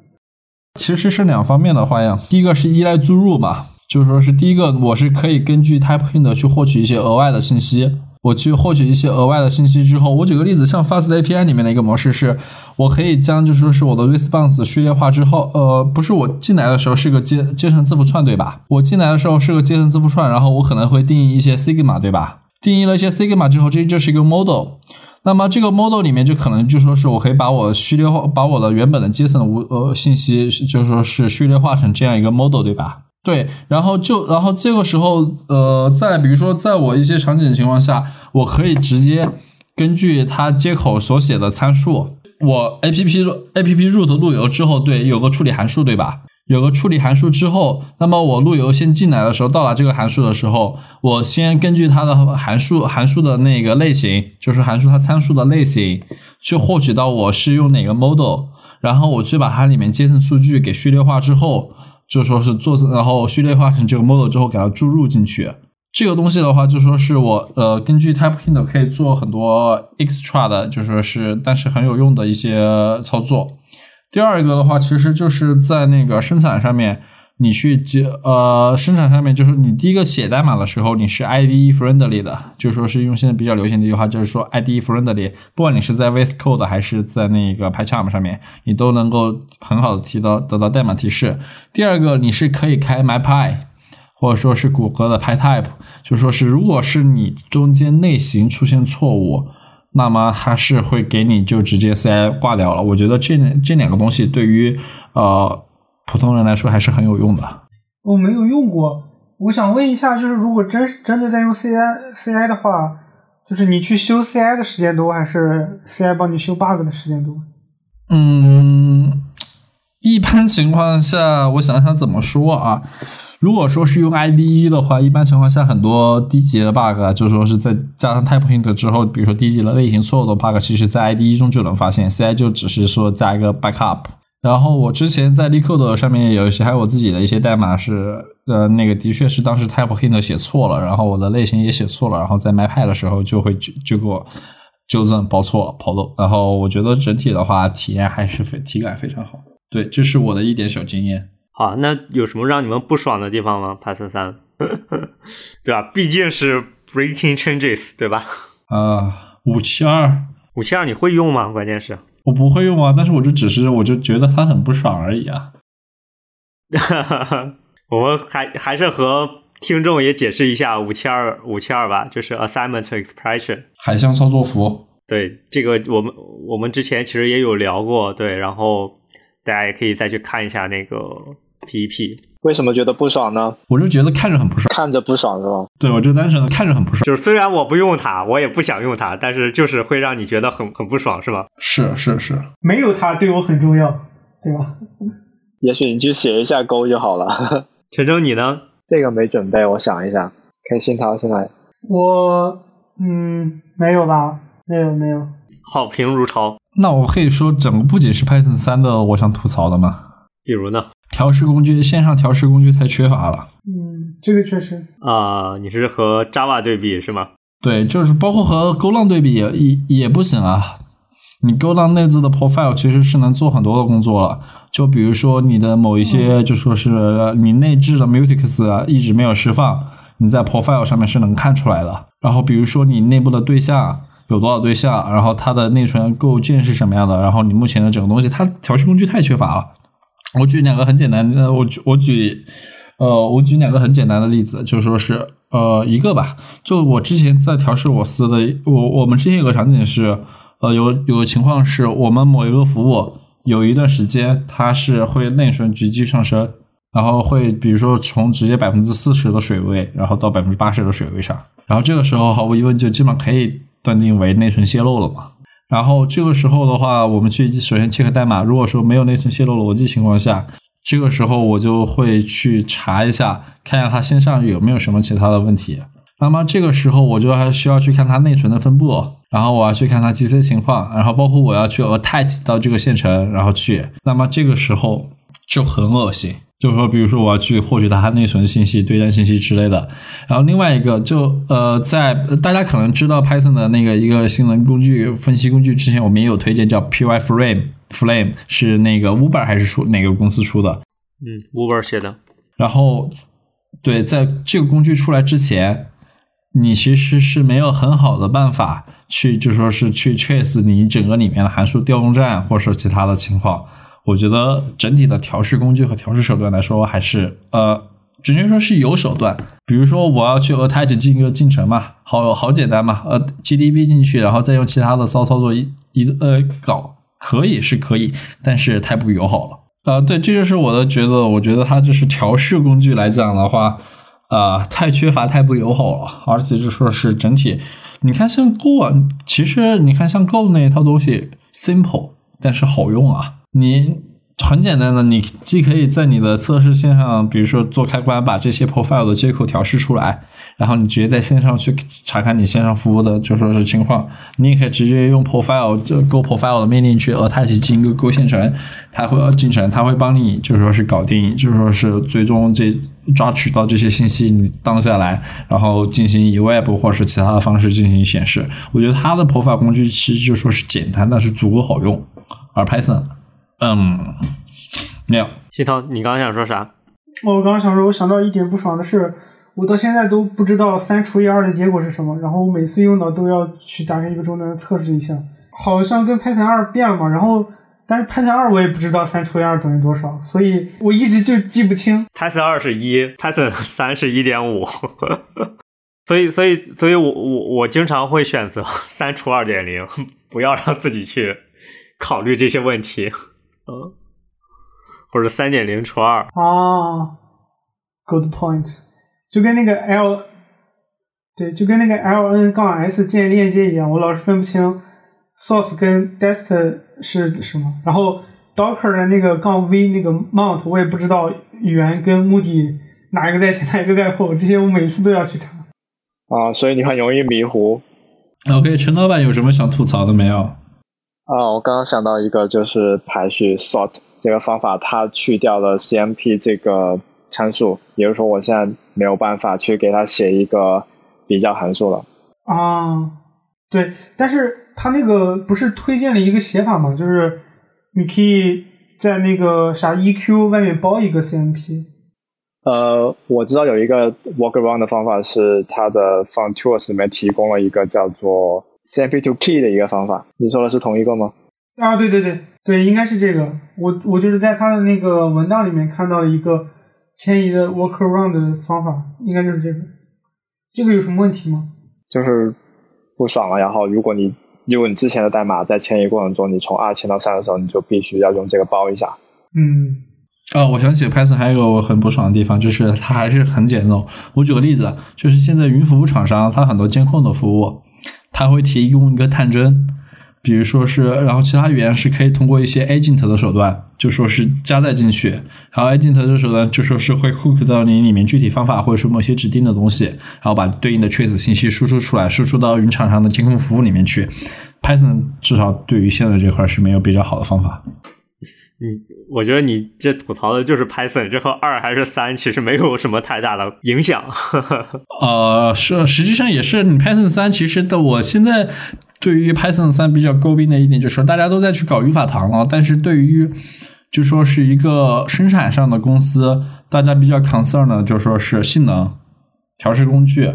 其实是两方面的花样。第一个是依赖注入嘛，就是说是第一个，我是可以根据 type hint 去获取一些额外的信息。我去获取一些额外的信息之后，我举个例子，像 Fast API 里面的一个模式是，我可以将就说是我的 response 序列化之后，呃，不是我进来的时候是个阶阶层字符串，对吧？我进来的时候是个阶层字符串，然后我可能会定义一些 sigma，对吧？定义了一些 sigma 之后，这就是一个 model。那么这个 model 里面就可能就说是我可以把我序列化，把我的原本的阶层无呃信息，就说是序列化成这样一个 model，对吧？对，然后就然后这个时候，呃，在比如说在我一些场景的情况下，我可以直接根据它接口所写的参数，我 A P P A P P root 路由之后，对，有个处理函数，对吧？有个处理函数之后，那么我路由先进来的时候，到达这个函数的时候，我先根据它的函数函数的那个类型，就是函数它参数的类型，去获取到我是用哪个 model，然后我去把它里面阶层数据给序列化之后，就说是做，然后序列化成这个 model 之后给它注入进去。这个东西的话，就说是我呃根据 type hint 可以做很多 extra 的，就说是但是很有用的一些操作。第二个的话，其实就是在那个生产上面，你去接呃生产上面，就是你第一个写代码的时候，你是 IDE friendly 的，就说是用现在比较流行的一句话，就是说 IDE friendly，不管你是在 VS Code 还是在那个 PyCharm 上面，你都能够很好的提到得到代码提示。第二个，你是可以开 MyPy。或者说是谷歌的 PyType，就说是如果是你中间类型出现错误，那么它是会给你就直接 CI 挂掉了。我觉得这这两个东西对于呃普通人来说还是很有用的。我没有用过，我想问一下，就是如果真真的在用 CI CI 的话，就是你去修 CI 的时间多，还是 CI 帮你修 bug 的时间多？嗯，一般情况下，我想想怎么说啊？如果说是用 IDE 的话，一般情况下很多低级的 bug 啊，就说是在加上 type hint 之后，比如说低级的类型错误的 bug，其实在 IDE 中就能发现，CI 就只是说加一个 backup。然后我之前在 LeetCode 上面有一些，还有我自己的一些代码是，呃，那个的确是当时 type hint 写错了，然后我的类型也写错了，然后在 MyPy 的时候就会就就给我纠正、报错了、跑漏。然后我觉得整体的话，体验还是非体感非常好。对，这是我的一点小经验。好，那有什么让你们不爽的地方吗？Python 三，对吧？毕竟是 breaking changes，对吧？啊，五七二，五七二你会用吗？关键是我不会用啊，但是我就只是我就觉得它很不爽而已啊。我们还还是和听众也解释一下五七二五七二吧，就是 assignment expression 海象操作符。对，这个我们我们之前其实也有聊过，对，然后大家也可以再去看一下那个 PEP。为什么觉得不爽呢？我就觉得看着很不爽，看着不爽是吧？对，我就单纯的看着很不爽。就是虽然我不用它，我也不想用它，但是就是会让你觉得很很不爽，是吧？是是是，没有它对我很重要，对吧？也许你去写一下勾就好了。陈征，你呢？这个没准备，我想一下。可以新涛先来。我嗯，没有吧？没有没有。好评如潮。那我可以说，整个不仅是 Python 三的，我想吐槽的吗？比如呢？调试工具，线上调试工具太缺乏了。嗯，这个确实。啊，你是和 Java 对比是吗？对，就是包括和 Golang 对比也也也不行啊。你 Golang 内置的 profile 其实是能做很多的工作了，就比如说你的某一些，就说是你内置的 mutex 啊一直没有释放，你在 profile 上面是能看出来的。然后比如说你内部的对象有多少对象，然后它的内存构建是什么样的，然后你目前的整个东西，它调试工具太缺乏了。我举两个很简单的，我举我举，呃，我举两个很简单的例子，就说是呃一个吧，就我之前在调试我司的，我我们之前有个场景是。呃，有有个情况是我们某一个服务有一段时间它是会内存急剧上升，然后会比如说从直接百分之四十的水位，然后到百分之八十的水位上，然后这个时候毫无疑问就基本上可以断定为内存泄露了嘛。然后这个时候的话，我们去首先 check 代码，如果说没有内存泄露逻辑情况下，这个时候我就会去查一下，看一下它线上有没有什么其他的问题。那么这个时候我就还需要去看它内存的分布。然后我要去看它 GC 情况，然后包括我要去 attach 到这个线程，然后去，那么这个时候就很恶心，就是说，比如说我要去获取它内存信息、对战信息之类的。然后另外一个就呃，在大家可能知道 Python 的那个一个性能工具分析工具之前，我们也有推荐叫 Pyframe，Flame 是那个 Uber 还是出哪个公司出的？嗯，Uber 写的。然后对，在这个工具出来之前。你其实是没有很好的办法去，就说是去 trace 你整个里面的函数调用站，或者说其他的情况。我觉得整体的调试工具和调试手段来说，还是呃，准确说是有手段。比如说我要去 attach 进一个进程嘛，好好简单嘛，呃，GDB 进去，然后再用其他的骚操作一一呃搞，可以是可以，但是太不友好了。呃，对，这就是我的觉得。我觉得它就是调试工具来讲的话。啊，太缺乏，太不友好了，而且就说是整体，你看像 Go，其实你看像 Go 那一套东西，simple，但是好用啊，你。很简单的，你既可以在你的测试线上，比如说做开关，把这些 profile 的接口调试出来，然后你直接在线上去查看你线上服务的就说是情况。你也可以直接用 profile 就 Go profile 的命令去 attach 进一个 Go 线程，它会进程，它会帮你就说是搞定，就说是最终这抓取到这些信息，你当下来，然后进行以 web 或是其他的方式进行显示。我觉得它的 profile 工具其实就说是简单，但是足够好用，而 Python。嗯，没有。西涛，你刚刚想说啥？我刚刚想说，我想到一点不爽的是，我到现在都不知道三除以二的结果是什么。然后我每次用到都要去打开一个终端测试一下，好像跟 Python 二变了嘛。然后，但是 Python 二我也不知道三除以二等于多少，所以我一直就记不清。Python 二是一，Python 三是一点五。所以，所以，所以我我我经常会选择三除二点零，不要让自己去考虑这些问题。嗯，或者三点零除二啊，good point，就跟那个 L，对，就跟那个 L N 杠 S 建链接一样，我老是分不清 source 跟 dest 是什么，然后 Docker 的那个杠 V 那个 mount 我也不知道源跟目的哪一个在前哪一个在后，这些我每次都要去查。啊，所以你很容易迷糊。OK，陈老板有什么想吐槽的没有？啊，我刚刚想到一个，就是排序 sort 这个方法，它去掉了 CMP 这个参数，也就是说，我现在没有办法去给它写一个比较函数了。啊，对，但是它那个不是推荐了一个写法吗？就是你可以在那个啥 EQ 外面包一个 CMP。呃，我知道有一个 workaround 的方法是它的 Font Tools 里面提供了一个叫做 CMP to Key 的一个方法。你说的是同一个吗？啊，对对对对，应该是这个。我我就是在他的那个文档里面看到了一个迁移的 workaround 的方法，应该就是这个。这个有什么问题吗？就是不爽了。然后如果你如果你之前的代码在迁移过程中，你从二迁到三的时候，你就必须要用这个包一下。嗯。哦，我想起 Python 还有一个我很不爽的地方，就是它还是很简陋。我举个例子，就是现在云服务厂商它很多监控的服务，它会提供一个探针，比如说是，然后其他语言是可以通过一些 agent 的手段，就说是加载进去，然后 agent 的手段就说是会 hook 到你里面具体方法或者说某些指定的东西，然后把对应的 trace 信息输出出来，输出到云厂商的监控服务里面去。Python 至少对于现在这块是没有比较好的方法。嗯，我觉得你这吐槽的就是 Python，这和二还是三其实没有什么太大的影响。呃，是，实际上也是，你 Python 三其实的，我现在对于 Python 三比较诟病的一点就是，大家都在去搞语法堂了，但是对于就说是一个生产上的公司，大家比较 concern 的就说是性能、调试工具，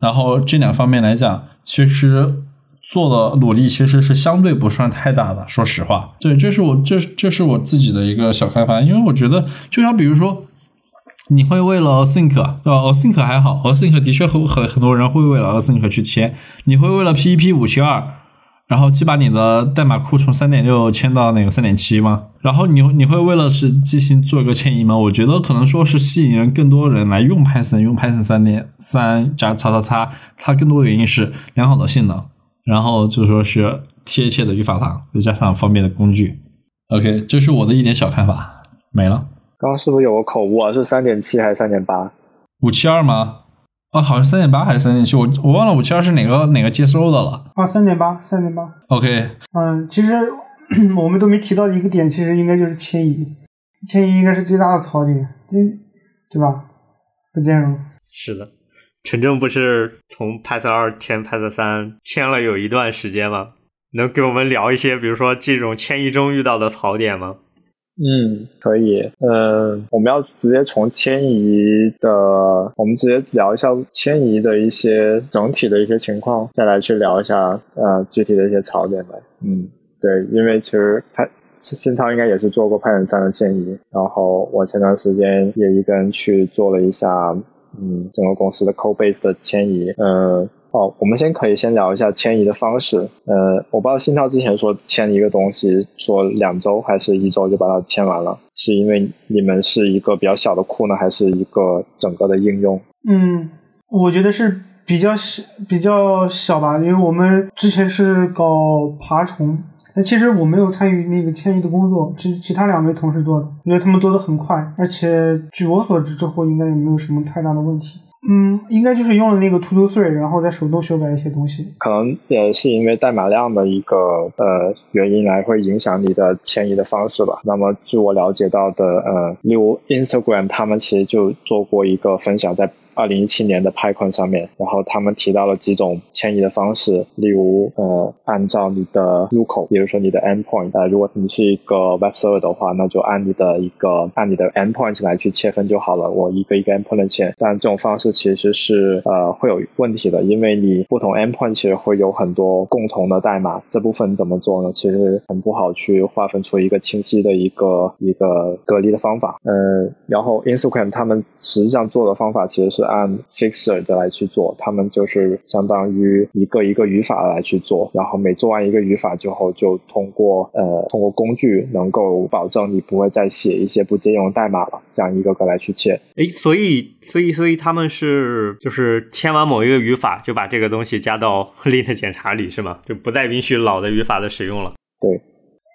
然后这两方面来讲，其实。做的努力其实是相对不算太大的，说实话，对，这是我这这是我自己的一个小看法，因为我觉得，就像比如说，你会为了 think，对吧？think 还好，think 的确很很很多人会为了 think 去迁，你会为了 PEP 五七二，然后去把你的代码库从三点六迁到那个三点七吗？然后你你会为了是进行做一个迁移吗？我觉得可能说是吸引人更多人来用 Python，用 Python 三点三加叉叉叉，它更多的原因是良好的性能。然后就说是贴切的语法糖，再加上方便的工具。OK，这是我的一点小看法，没了。刚刚是不是有个口误啊？是三点七还是三点八？五七二吗？啊，好像三点八还是三点七？我我忘了五七二是哪个哪个接收的了。啊，三点八，三点八。OK。嗯，其实 我们都没提到一个点，其实应该就是迁移，迁移应该是最大的槽点，对对吧？不兼容。是的。陈正不是从 Python 二迁 Python 三迁了有一段时间吗？能给我们聊一些，比如说这种迁移中遇到的槽点吗？嗯，可以。嗯，我们要直接从迁移的，我们直接聊一下迁移的一些整体的一些情况，再来去聊一下呃具体的一些槽点呗。嗯，对，因为其实他新涛应该也是做过 Python 三的迁移，然后我前段时间也一个人去做了一下。嗯，整个公司的 Co Base 的迁移，呃，哦，我们先可以先聊一下迁移的方式。呃，我不知道新涛之前说迁一个东西，说两周还是一周就把它迁完了，是因为你们是一个比较小的库呢，还是一个整个的应用？嗯，我觉得是比较小，比较小吧，因为我们之前是搞爬虫。那其实我没有参与那个迁移的工作，其其他两位同事做的，因为他们做的很快，而且据我所知，之后应该也没有什么太大的问题。嗯，应该就是用了那个 to do three，然后再手动修改一些东西。可能也是因为代码量的一个呃原因来会影响你的迁移的方式吧。那么据我了解到的，呃，例如 Instagram 他们其实就做过一个分享，在。二零一七年的 PyCon 上面，然后他们提到了几种迁移的方式，例如呃，按照你的入口，比如说你的 endpoint，呃，如果你是一个 web server 的话，那就按你的一个按你的 endpoint 来去切分就好了。我一个一个 endpoint 切，但这种方式其实是呃会有问题的，因为你不同 endpoint 其实会有很多共同的代码，这部分怎么做呢？其实很不好去划分出一个清晰的一个一个隔离的方法。嗯，然后 Instagram 他们实际上做的方法其实是。按 fixer 的来去做，他们就是相当于一个一个语法来去做，然后每做完一个语法之后，就通过呃通过工具能够保证你不会再写一些不兼容代码了，这样一个个来去切。哎，所以所以所以他们是就是签完某一个语法，就把这个东西加到 lint 检查里是吗？就不再允许老的语法的使用了。对。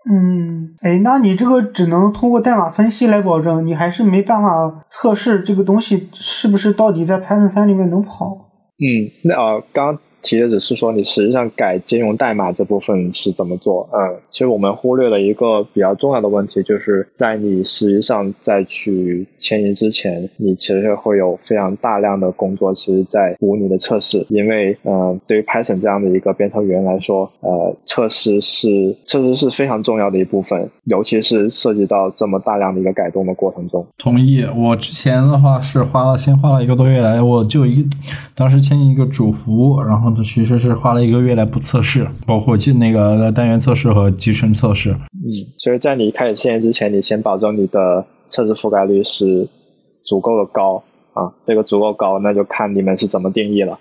嗯，哎，那你这个只能通过代码分析来保证，你还是没办法测试这个东西是不是到底在 Python 三里面能跑。嗯，那啊，刚提的只是说你实际上改兼容代码这部分是怎么做。嗯，其实我们忽略了一个比较重要的问题，就是在你实际上再去迁移之前，你其实会有非常大量的工作，其实在补你的测试，因为呃，对于 Python 这样的一个编程语言来说，呃，测试是测试是非常重要的一部分，尤其是涉及到这么大量的一个改动的过程中。同意，我之前的话是花了先花了一个多月来，我就一当时迁移一个主服务，然后呢其实是花了一个月来不测试，包括进那个单元测试和集成测试。嗯，所以在你开始迁移之前，你先保证你的测试覆盖率是足够的高啊，这个足够高，那就看你们是怎么定义了。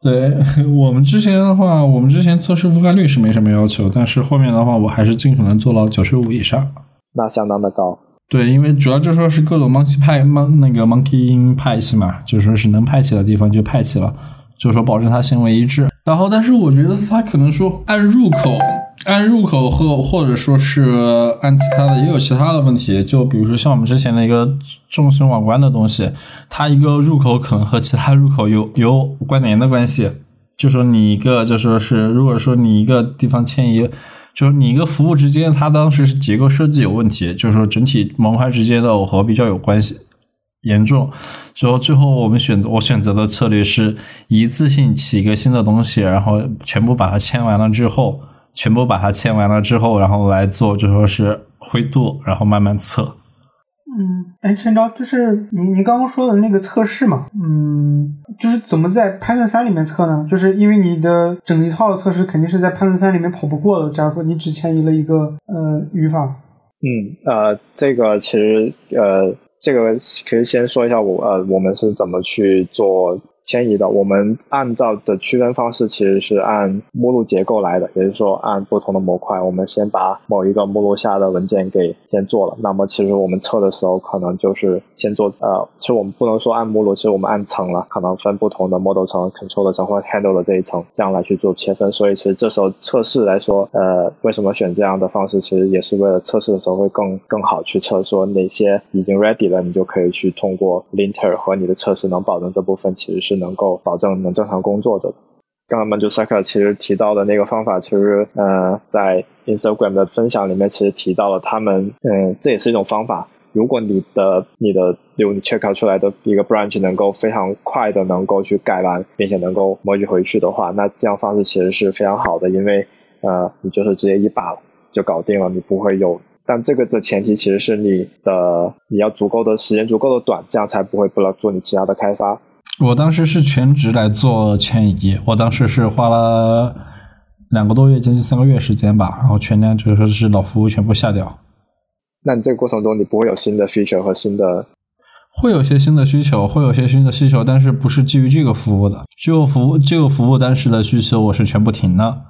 对 我们之前的话，我们之前测试覆盖率是没什么要求，但是后面的话，我还是尽可能做到九十五以上。那相当的高。对，因为主要就说是各种 monkey 派 mon 那个 monkey in 派系嘛，就说是能派起的地方就派起了，就是说保证它行为一致。然后，但是我觉得它可能说按入口。按入口或或者说是按其他的，也有其他的问题。就比如说像我们之前的一个众生网关的东西，它一个入口可能和其他入口有有关联的关系。就说你一个就说是，如果说你一个地方迁移，就是你一个服务之间，它当时是结构设计有问题，就是说整体模块之间的耦合比较有关系严重。所以最后我们选择我选择的策略是一次性起一个新的东西，然后全部把它签完了之后。全部把它签完了之后，然后来做，就说是灰度，然后慢慢测。嗯，哎，陈钊，就是你你刚刚说的那个测试嘛，嗯，就是怎么在 Python 三里面测呢？就是因为你的整一套的测试肯定是在 Python 三里面跑不过的。假如说你只迁移了一个呃语法，嗯，呃，这个其实呃，这个可以先说一下我呃，我们是怎么去做。迁移的，我们按照的区分方式其实是按目录结构来的，也就是说按不同的模块，我们先把某一个目录下的文件给先做了。那么其实我们测的时候，可能就是先做呃，其实我们不能说按目录，其实我们按层了，可能分不同的 model 层、control 的层或 handle 的这一层，这样来去做切分。所以其实这时候测试来说，呃，为什么选这样的方式，其实也是为了测试的时候会更更好去测，说哪些已经 ready 了，你就可以去通过 linter 和你的测试能保证这部分其实是。是能够保证能正常工作的。刚刚 m a n s a k a 其实提到的那个方法，其实呃，在 Instagram 的分享里面，其实提到了他们，嗯，这也是一种方法。如果你的你的比如你 check out 出来的一个 branch 能够非常快的能够去改完，并且能够 merge 回去的话，那这样方式其实是非常好的，因为呃，你就是直接一把就搞定了，你不会有。但这个的前提其实是你的你要足够的时间足够的短，这样才不会不了做你其他的开发。我当时是全职来做迁移，我当时是花了两个多月，将近三个月时间吧，然后全量就是说是老服务全部下掉。那你这个过程中，你不会有新的 feature 和新的？会有些新的需求，会有些新的需求，但是不是基于这个服务的，这个服务这个服务当时的需求我是全部停了。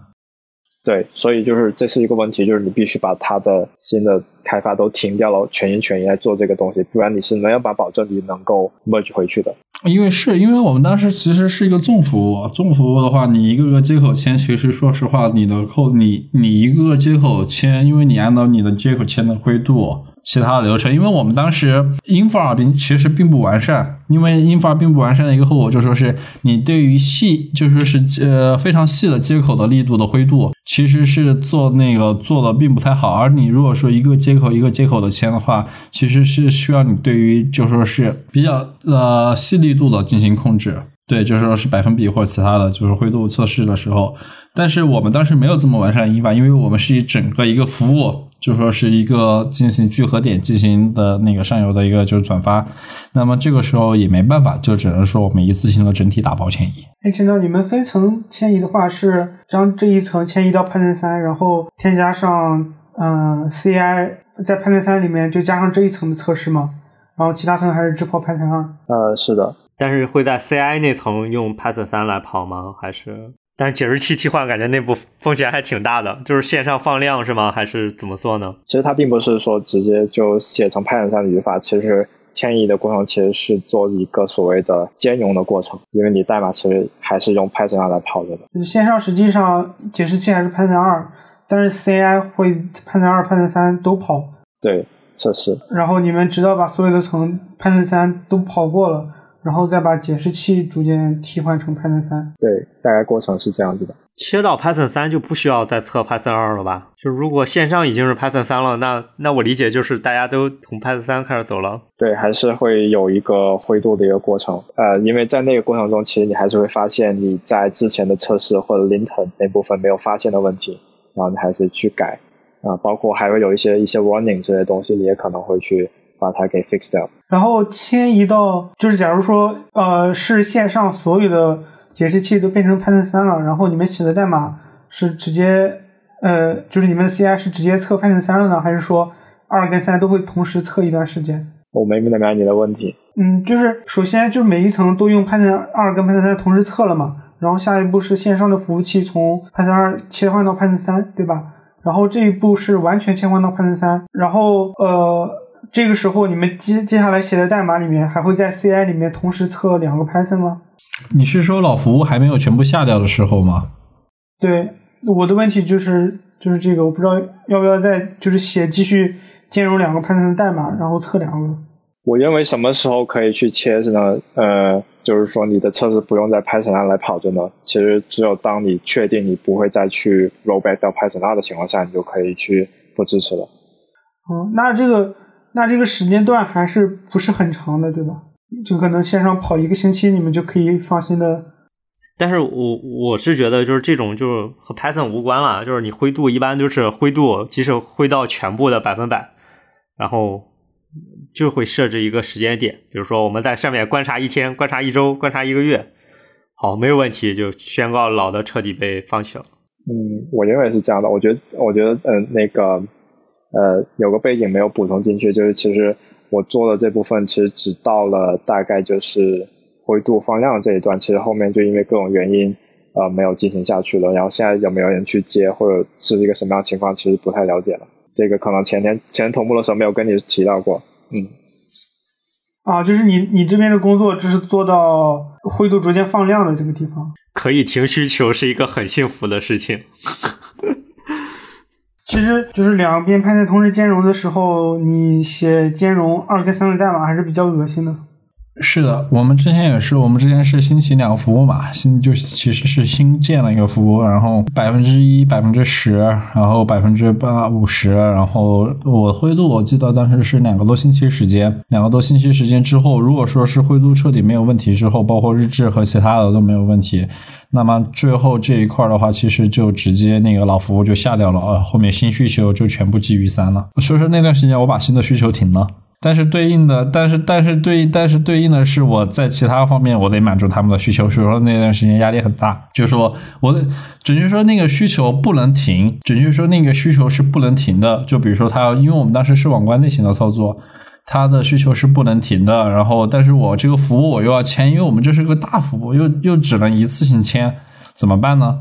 对，所以就是这是一个问题，就是你必须把它的新的开发都停掉了，全心全意来做这个东西，不然你是没有办法保证你能够 merge 回去的。因为是因为我们当时其实是一个重服务，重服务的话，你一个个接口签，其实说实话，你的扣你你一个个接口签，因为你按照你的接口签的灰度。其他的流程，因为我们当时 infra 并其实并不完善，因为 infra 并不完善的一个后果，就说是你对于细，就说是呃非常细的接口的力度的灰度，其实是做那个做的并不太好。而你如果说一个接口一个接口的签的话，其实是需要你对于就说是比较呃细力度的进行控制，对，就是说是百分比或其他的就是灰度测试的时候。但是我们当时没有这么完善 infra，因为我们是以整个一个服务。就说是一个进行聚合点进行的那个上游的一个就是转发，那么这个时候也没办法，就只能说我们一次性的整体打包迁移。哎，陈导，你们分层迁移的话是将这一层迁移到 Python 三，然后添加上嗯 CI，在 Python 三里面就加上这一层的测试吗？然后其他层还是只跑 Python 二？呃，是的。但是会在 CI 那层用 Python 三来跑吗？还是？但是解释器替换感觉内部风险还挺大的，就是线上放量是吗？还是怎么做呢？其实它并不是说直接就写成 Python 上的语法，其实迁移的过程其实是做一个所谓的兼容的过程，因为你代码其实还是用 Python 二来跑着的。线上实际上解释器还是 Python 二，但是 CI 会 Python 二、Python 三都跑。对，测试。然后你们直到把所有的层 Python 三都跑过了，然后再把解释器逐渐替换成 Python 三。对，大概过程是这样子的。切到 Python 三就不需要再测 Python 二了吧？就如果线上已经是 Python 三了，那那我理解就是大家都从 Python 三开始走了。对，还是会有一个灰度的一个过程。呃，因为在那个过程中，其实你还是会发现你在之前的测试或者 linter 那部分没有发现的问题，然后你还是去改啊、包括还会有一些一些 warning 这些东西，你也可能会去把它给 fix 掉。然后迁移到就是假如说呃是线上所有的解释器都变成 Python 三了，然后你们写的代码是直接呃就是你们的 CI 是直接测 Python 三了呢，还是说二跟三都会同时测一段时间？我没明白你的问题。嗯，就是首先就是每一层都用 Python 二跟 Python 三同时测了嘛，然后下一步是线上的服务器从 Python 二切换到 Python 三，对吧？然后这一步是完全切换到 Python 三，然后呃这个时候你们接接下来写的代码里面还会在 CI 里面同时测两个 Python 吗？你是说老服务还没有全部下掉的时候吗？对，我的问题就是就是这个，我不知道要不要再就是写继续兼容两个 Python 的代码，然后测两个。我认为什么时候可以去切呢？呃，就是说你的测试不用在 Python 二来跑着呢。其实只有当你确定你不会再去 rollback 到 Python 二的情况下，你就可以去不支持了。哦，那这个那这个时间段还是不是很长的，对吧？就可能线上跑一个星期，你们就可以放心的。但是我我是觉得就是这种就是和 Python 无关了，就是你灰度一般就是灰度，即使灰到全部的百分百，然后就会设置一个时间点，比如说我们在上面观察一天、观察一周、观察一个月，好没有问题，就宣告老的彻底被放弃了。嗯，我认为是这样的。我觉得，我觉得，嗯、那个，呃，有个背景没有补充进去，就是其实我做的这部分，其实只到了大概就是灰度放量这一段，其实后面就因为各种原因，呃，没有进行下去了。然后现在有没有人去接，或者是一个什么样的情况，其实不太了解了。这个可能前天前天同步的时候没有跟你提到过。嗯，啊，就是你你这边的工作，就是做到灰度逐渐放量的这个地方。可以停需求是一个很幸福的事情。其实就是两边派在同时兼容的时候，你写兼容二跟三的代码还是比较恶心的。是的，我们之前也是，我们之前是新起两个服务嘛，新就其实是新建了一个服务，然后百分之一、百分之十，然后百分之八五十，然后我灰度我记得当时是两个多星期时间，两个多星期时间之后，如果说是灰度彻底没有问题之后，包括日志和其他的都没有问题，那么最后这一块的话，其实就直接那个老服务就下掉了，呃，后面新需求就全部基于三了。所以说那段时间我把新的需求停了。但是对应的，但是但是对但是对应的是我在其他方面我得满足他们的需求，所以说那段时间压力很大。就是说我的准确说那个需求不能停，准确说那个需求是不能停的。就比如说他要，因为我们当时是网关类型的操作，他的需求是不能停的。然后，但是我这个服务我又要签，因为我们这是个大服务，又又只能一次性签，怎么办呢？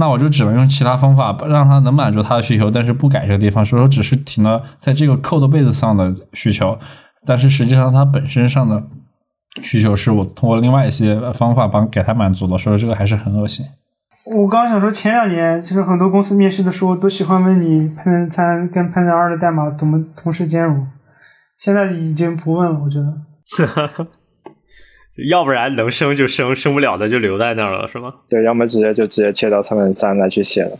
那我就只能用其他方法让他能满足他的需求，但是不改这个地方，所以说只是停了在这个 code base 上的需求，但是实际上它本身上的需求是我通过另外一些方法帮给他满足了，所以这个还是很恶心。我刚刚想说，前两年其实很多公司面试的时候都喜欢问你 Python 三跟 Python 二的代码怎么同时兼容，现在已经不问了，我觉得。要不然能升就升，升不了的就留在那儿了，是吗？对，要么直接就直接切到 Python 三来去写了。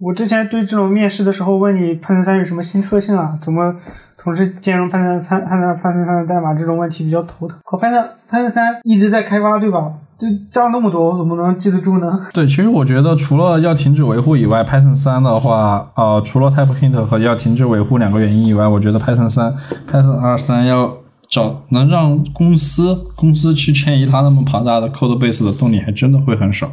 我之前对这种面试的时候问你 Python 三有什么新特性啊，怎么同时兼容 Python Python Python 三的代码这种问题比较头疼。可 Python Python 三一直在开发，对吧？就加了那么多，我怎么能记得住呢？对，其实我觉得除了要停止维护以外，Python 三的话，呃，除了 Type Hint 和要停止维护两个原因以外，我觉得 Python 三、Python 二三要找能让公司公司去迁移它那么庞大的 code base 的动力，还真的会很少。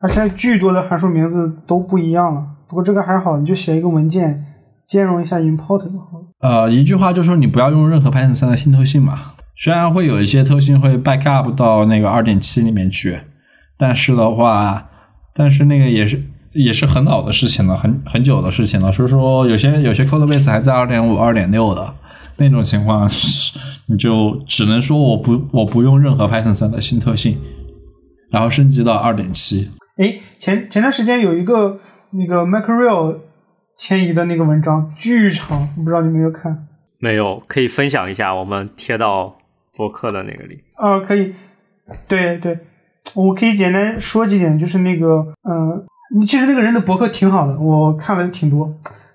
而且巨多的函数名字都不一样了。不过这个还好，你就写一个文件，兼容一下 import 就好了。呃，一句话就说你不要用任何 Python 三的新特性嘛。虽然会有一些特性会 backup 到那个二点七里面去，但是的话，但是那个也是也是很老的事情了，很很久的事情了。所以说有些有些 code base 还在二点五、二点六的那种情况，你就只能说我不我不用任何 Python 三的新特性，然后升级到二点七。诶，前前段时间有一个那个 Macreal 迁移的那个文章，巨长，不知道你有没有看？没有，可以分享一下，我们贴到博客的那个里。啊，可以。对对，我可以简单说几点，就是那个，嗯，其实那个人的博客挺好的，我看了挺多。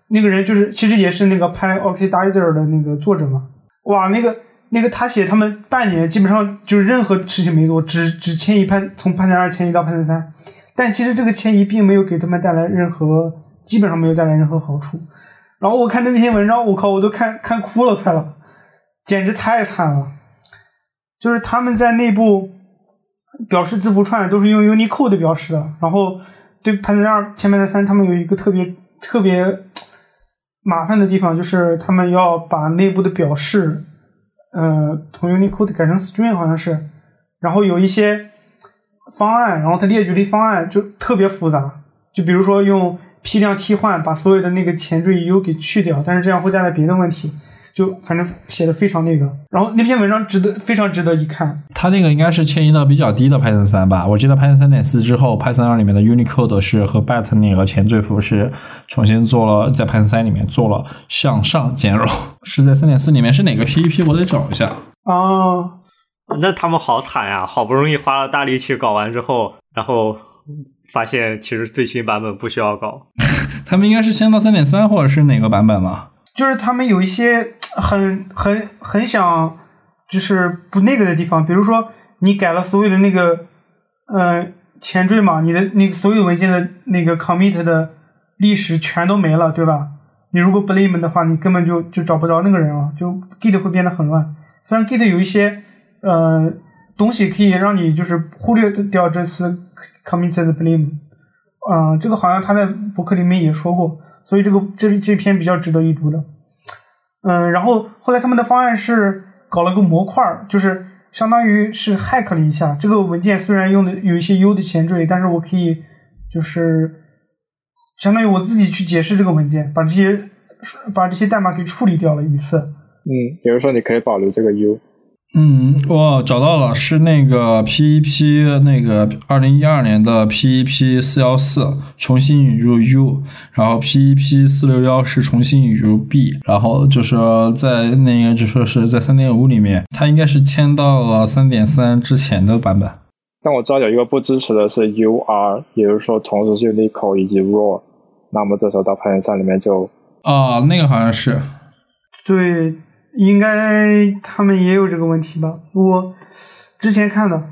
那个人就是其实也是那个拍 Oxidizer 的那个作者嘛。哇，那个那个他写他们半年基本上就是任何事情没做，只只迁移派从 Python 二迁移到 Python 三，但其实这个迁移并没有给他们带来任何，基本上没有带来任何好处。然后我看的那篇文章，我靠，我都看看哭了，快了，简直太惨了。就是他们在内部表示字符串都是用 Unicode 表示的，然后对 Python 二迁判断三，他们有一个特别特别。麻烦的地方就是他们要把内部的表示，呃，从 Unicode 改成 String 好像是，然后有一些方案，然后它列举的方案就特别复杂，就比如说用批量替换把所有的那个前缀 U 给去掉，但是这样会带来别的问题。就反正写的非常那个，然后那篇文章值得非常值得一看。它那个应该是迁移到比较低的 Python 三吧？我记得 Python 三点四之后，Python 二里面的 Unicode 是和 Byte 那个前缀符是重新做了，在 Python 三里面做了向上兼容。是在三点四里面是哪个 PEP？我得找一下。哦，那他们好惨呀！好不容易花了大力气搞完之后，然后发现其实最新版本不需要搞。他们应该是先到三点三或者是哪个版本了？就是他们有一些很很很想，就是不那个的地方，比如说你改了所有的那个呃前缀嘛，你的那个所有文件的那个 commit 的历史全都没了，对吧？你如果 blame 的话，你根本就就找不着那个人了，就 git 会变得很乱。虽然 git 有一些呃东西可以让你就是忽略掉这次 commit 的 blame，嗯，这个好像他在博客里面也说过。所以这个这这篇比较值得一读的，嗯，然后后来他们的方案是搞了个模块，就是相当于是 hack 了一下这个文件，虽然用的有一些 U 的前缀，但是我可以就是相当于我自己去解释这个文件，把这些把这些代码给处理掉了一次。嗯，比如说你可以保留这个 U。嗯，我找到了，是那个 PEP 那个二零一二年的 PEP 四幺四重新引入 U，然后 PEP 四六幺是重新引入 B，然后就是在那个就说是在三点五里面，它应该是迁到了三点三之前的版本。但我知道有一个不支持的是 UR，也就是说同时是 Unicode 以及 Raw，那么这时候到 Python 三里面就啊，那个好像是对。应该他们也有这个问题吧？我之前看的，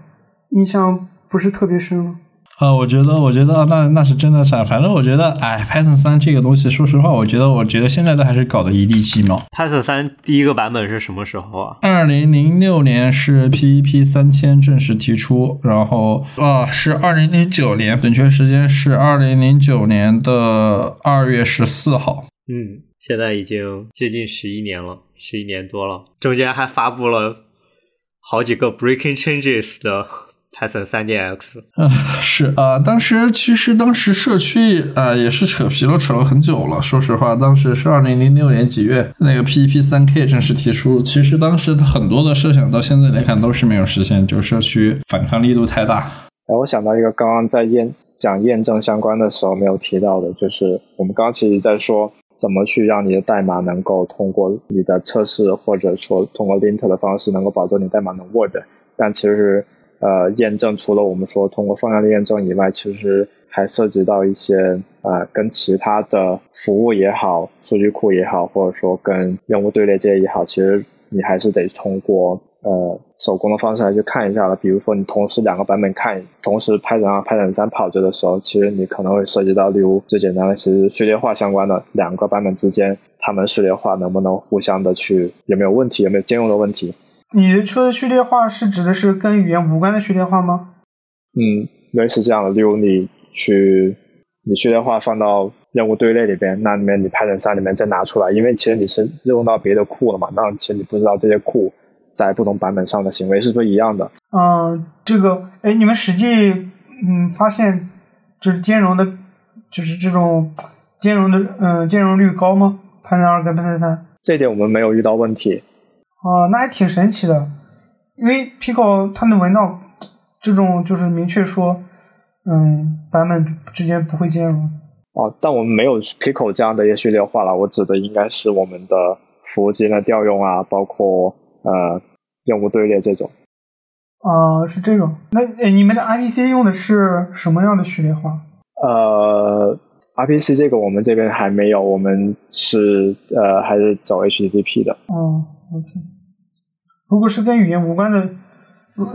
印象不是特别深了。啊，我觉得，我觉得那那是真的惨。反正我觉得，哎，Python 三这个东西，说实话，我觉得，我觉得现在都还是搞得一地鸡毛。Python 三第一个版本是什么时候啊？二零零六年是 PEP 三千正式提出，然后啊，是二零零九年，准确时间是二零零九年的二月十四号。嗯，现在已经接近十一年了。十一年多了，中间还发布了好几个 breaking changes 的 Python 三 D X。嗯，是啊，当时其实当时社区啊也是扯皮了，扯了很久了。说实话，当时是二零零六年几月，那个 PEP 三 K 正式提出。其实当时很多的设想到现在来看都是没有实现，就社区反抗力度太大。哎，我想到一个刚刚在验讲验证相关的时候没有提到的，就是我们刚刚其实在说。怎么去让你的代码能够通过你的测试，或者说通过 lint 的方式，能够保证你代码能 work？但其实，呃，验证除了我们说通过放量的验证以外，其实还涉及到一些呃，跟其他的服务也好，数据库也好，或者说跟任务队列这些也好，其实你还是得通过。呃，手工的方式来去看一下了。比如说，你同时两个版本看，同时 Python 二、Python 三跑着的时候，其实你可能会涉及到，例如最简单的其实序列化相关的两个版本之间，它们序列化能不能互相的去有没有问题，有没有兼容的问题？你说的序列化是指的是跟语言无关的序列化吗？嗯，类似这样的。例如你去你序列化放到任务队列里边，那里面你 Python 三里面再拿出来，因为其实你是用到别的库了嘛，那其实你不知道这些库。在不同版本上的行为是不是一样的？嗯，这个，哎，你们实际嗯发现就是兼容的，就是这种兼容的，嗯，兼容率高吗？Python 二跟 Python 三？这点我们没有遇到问题。哦，那还挺神奇的，因为 Pico 它能闻到这种就是明确说，嗯，版本之间不会兼容。哦，但我们没有 Pico 这样的一些序列化了。我指的应该是我们的服务间的调用啊，包括。呃，任务队列这种。啊，是这种。那你们的 RPC 用的是什么样的序列化？呃，RPC 这个我们这边还没有，我们是呃还是走 HTTP 的。哦，OK。如果是跟语言无关的，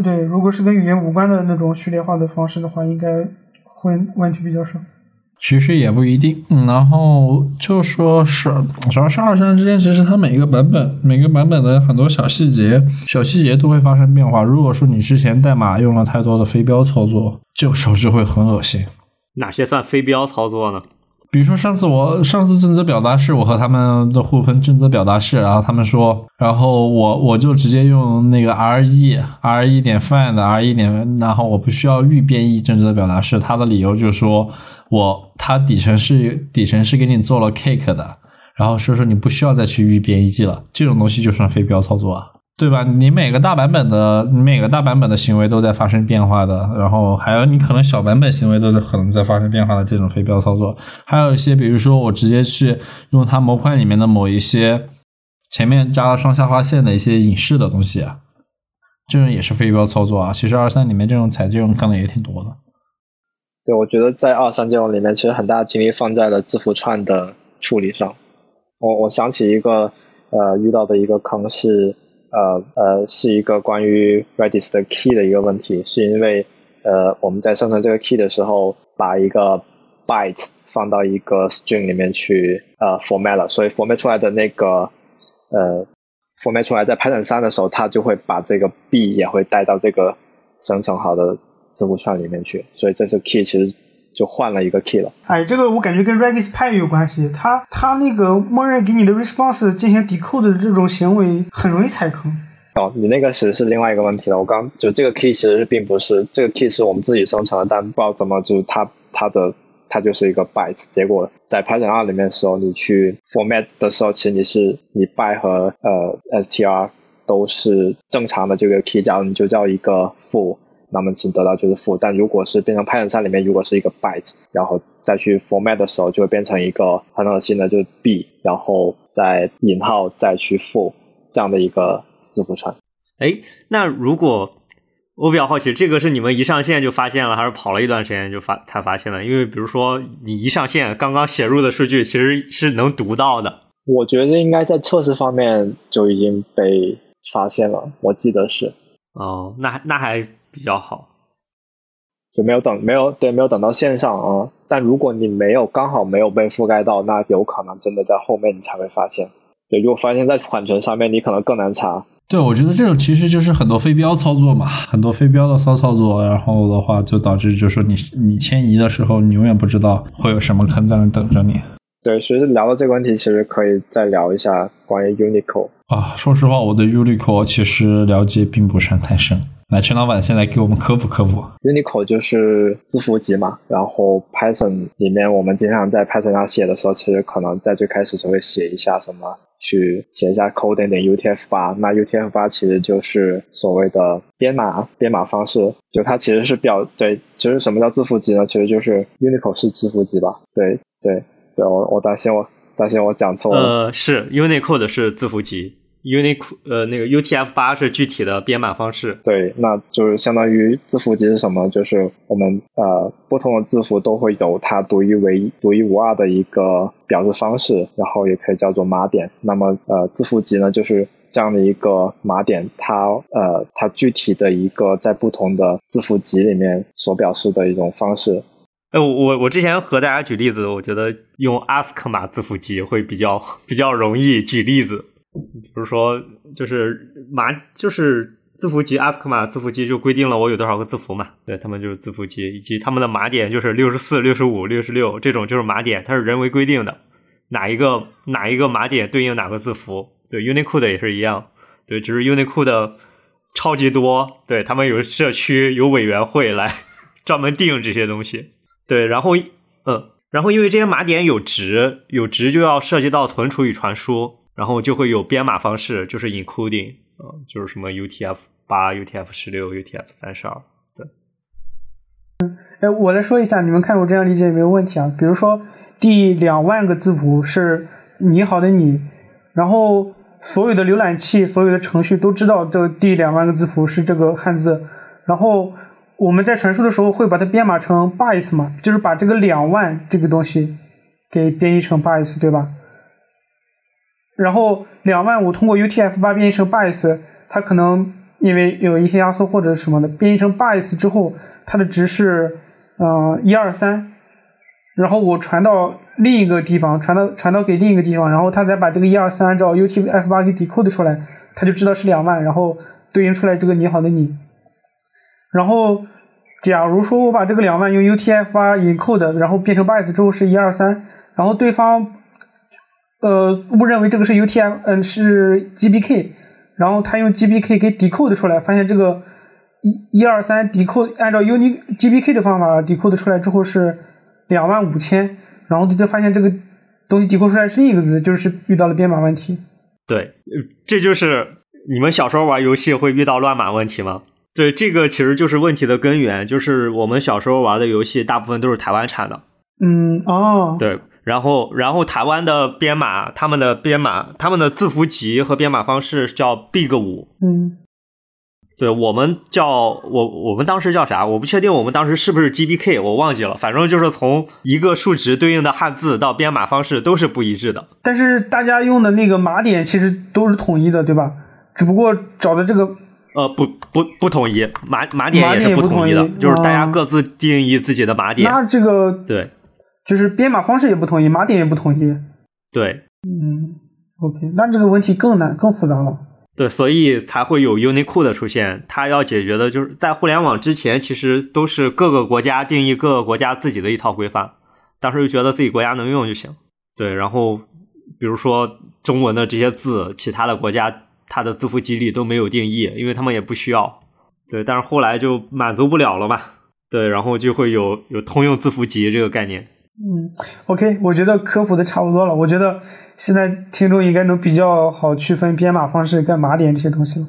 对，如果是跟语言无关的那种序列化的方式的话，应该会问题比较少。其实也不一定，然后就说是主要是二三之间，其实它每一个版本、每个版本的很多小细节、小细节都会发生变化。如果说你之前代码用了太多的飞镖操作，这个时候就会很恶心。哪些算飞镖操作呢？比如说上次我上次正则表达式，我和他们的互喷正则表达式，然后他们说，然后我我就直接用那个 re re 点 find re 点，然后我不需要预编译正则表达式。他的理由就是说我他底层是底层是给你做了 cake 的，然后所以说你不需要再去预编译了，这种东西就算非标操作啊。对吧？你每个大版本的，你每个大版本的行为都在发生变化的，然后还有你可能小版本行为都在可能在发生变化的这种飞镖操作，还有一些比如说我直接去用它模块里面的某一些前面加了双下划线的一些隐式的东西啊，这种也是飞镖操作啊。其实二三里面这种采这种可能也挺多的。对，我觉得在二三这种里面，其实很大的精力放在了字符串的处理上。我我想起一个呃遇到的一个坑是。呃呃，是一个关于 Redis 的 key 的一个问题，是因为呃我们在生成这个 key 的时候，把一个 byte 放到一个 string 里面去呃 format 了，所以 format 出来的那个呃 format 出来在 Python 三的时候，它就会把这个 b 也会带到这个生成好的字符串里面去，所以这是 key 其实。就换了一个 key 了。哎，这个我感觉跟 Redis 派有关系。它它那个默认给你的 response 进行 decode 的这种行为很容易踩坑。哦，你那个其实是另外一个问题了。我刚就这个 key 其实并不是这个 key 是我们自己生成的，但不知道怎么就它它的它就是一个 byte。结果在 Python 二里面的时候，你去 format 的时候，其实你是你 by 和呃 str 都是正常的这个 key，假如你就叫一个 full。那么请得到就是负，但如果是变成 Python 三里面，如果是一个 byte，然后再去 format 的时候，就会变成一个很恶心的，就是 b，然后再引号再去负这样的一个字符串。哎，那如果我比较好奇，这个是你们一上线就发现了，还是跑了一段时间就发才发现了？因为比如说你一上线，刚刚写入的数据其实是能读到的。我觉得应该在测试方面就已经被发现了，我记得是。哦，那那还。比较好，就没有等没有对没有等到线上啊。但如果你没有刚好没有被覆盖到，那有可能真的在后面你才会发现。对，如果发现在缓存上面，你可能更难查。对，我觉得这种其实就是很多非标操作嘛，很多非标的骚操作，然后的话就导致就是说你你迁移的时候，你永远不知道会有什么坑在那等着你。对，其实聊到这个问题，其实可以再聊一下关于 Unicode 啊。说实话，我对 Unicode 其实了解并不是太深。来，陈老板先来给我们科普科普。Unicode 就是字符集嘛，然后 Python 里面我们经常在 Python 上写的时候，其实可能在最开始就会写一下什么，去写一下 code 点 UTF 八。那 UTF 八其实就是所谓的编码编码方式，就它其实是表对，其实什么叫字符集呢？其实就是 Unicode 是字符集吧？对对对，我我担心我担心我讲错了。呃，是 Unicode 是字符集。Unicode 呃，那个 UTF 八是具体的编码方式。对，那就是相当于字符集是什么？就是我们呃不同的字符都会有它独一唯一、独一无二的一个表示方式，然后也可以叫做码点。那么呃字符集呢，就是这样的一个码点，它呃它具体的一个在不同的字符集里面所表示的一种方式。哎，我我我之前和大家举例子，我觉得用 ASK 码字符集会比较比较容易举例子。比如说，就是码就是字符集 ASK 码字符集就规定了我有多少个字符嘛，对他们就是字符集，以及他们的码点就是六十四、六十五、六十六这种就是码点，它是人为规定的，哪一个哪一个码点对应哪个字符。对 Unicode 也是一样，对，只是 Unicode 超级多，对他们有社区有委员会来 专门定这些东西。对，然后嗯，然后因为这些码点有值，有值就要涉及到存储与传输。然后就会有编码方式，就是 encoding，呃，就是什么 UTF 八、UTF 十六、UTF 三十二，对。哎，我来说一下，你们看我这样理解有没有问题啊？比如说第两万个字符是你好的你，然后所有的浏览器、所有的程序都知道这第两万个字符是这个汉字，然后我们在传输的时候会把它编码成 bytes 嘛，就是把这个两万这个东西给编译成 bytes，对吧？然后两万五通过 UTF-8 编译成 bytes，它可能因为有一些压缩或者什么的，编译成 bytes 之后，它的值是呃一二三，然后我传到另一个地方，传到传到给另一个地方，然后它再把这个一二三按照 UTF-8 给 decode 出来，它就知道是两万，然后对应出来这个你好的你。然后假如说我把这个两万用 UTF-8 encode，然后变成 bytes 之后是一二三，然后对方。呃，误认为这个是 UTF，嗯，是 GBK，然后他用 GBK 给 decode 出来，发现这个一、一二三 decode 按照 UNI GBK 的方法 decode 出来之后是两万五千，然后他就发现这个东西 decode 出来是另一个字，就是遇到了编码问题。对，这就是你们小时候玩游戏会遇到乱码问题吗？对，这个其实就是问题的根源，就是我们小时候玩的游戏大部分都是台湾产的。嗯，哦，对。然后，然后台湾的编码，他们的编码，他们的字符集和编码方式叫 Big 五。嗯，对我们叫我我们当时叫啥？我不确定我们当时是不是 GBK，我忘记了。反正就是从一个数值对应的汉字到编码方式都是不一致的。但是大家用的那个码点其实都是统一的，对吧？只不过找的这个呃不不不统一，码码点也是不统一的，就是大家各自定义自己的码点。那这个对。就是编码方式也不统一，码点也不统一。对，嗯，OK，那这个问题更难、更复杂了。对，所以才会有 Unicode 的出现。它要解决的就是在互联网之前，其实都是各个国家定义各个国家自己的一套规范。当时就觉得自己国家能用就行。对，然后比如说中文的这些字，其他的国家它的字符集里都没有定义，因为他们也不需要。对，但是后来就满足不了了嘛。对，然后就会有有通用字符集这个概念。嗯，OK，我觉得科普的差不多了。我觉得现在听众应该能比较好区分编码方式跟码点这些东西了。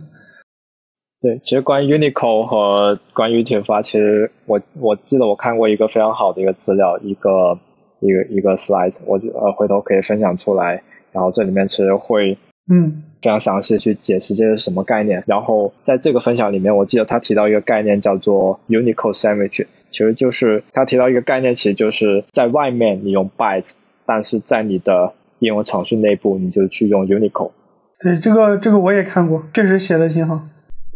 对，其实关于 Unicode 和关于 UTF-8，其实我我记得我看过一个非常好的一个资料，一个一个一个 slide，我呃回头可以分享出来。然后这里面其实会嗯非常详细去解释这是什么概念。然后在这个分享里面，我记得他提到一个概念叫做 Unicode Sandwich。其实就是他提到一个概念，其实就是在外面你用 bytes，但是在你的应用程序内部，你就去用 Unicode。对，这个这个我也看过，确实写的挺好。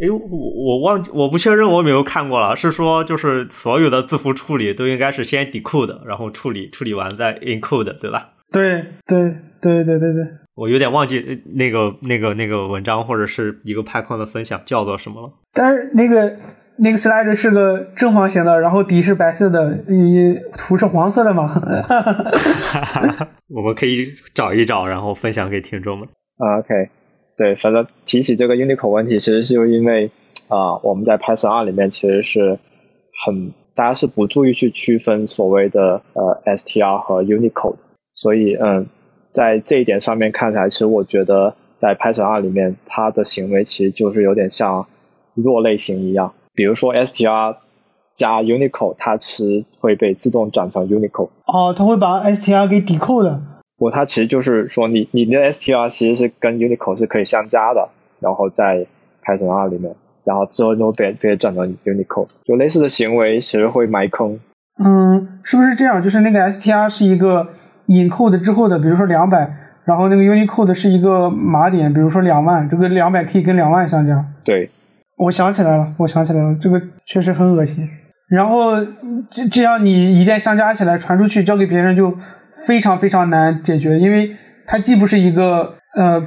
哎，我我忘记，我不确认我有没有看过了。是说就是所有的字符处理都应该是先 decode，然后处理处理完再 encode，对吧？对对对对对对。我有点忘记那个那个那个文章或者是一个派框的分享叫做什么了。但是那个。那个 slide 是个正方形的，然后底是白色的，你图是黄色的吗？我们可以找一找，然后分享给听众们。OK，对，反正提起这个 Unicode 问题，其实是因为啊，我们在 Python 二里面其实是很大家是不注意去区分所谓的呃 str 和 Unicode，所以嗯，在这一点上面看起来，其实我觉得在 Python 二里面，它的行为其实就是有点像弱类型一样。比如说 str 加 Unicode，它是会被自动转成 Unicode。哦，它会把 str 给 decode。不，它其实就是说，你你的 str 其实是跟 Unicode 是可以相加的，然后在 Python 二里面，然后之后就被被转成 Unicode。就类似的行为，其实会埋坑。嗯，是不是这样？就是那个 str 是一个 encode 之后的，比如说两百，然后那个 Unicode 是一个码点，比如说两万，这个两百可以跟两万相加。对。我想起来了，我想起来了，这个确实很恶心。然后这这样你一旦相加起来传出去交给别人就非常非常难解决，因为它既不是一个呃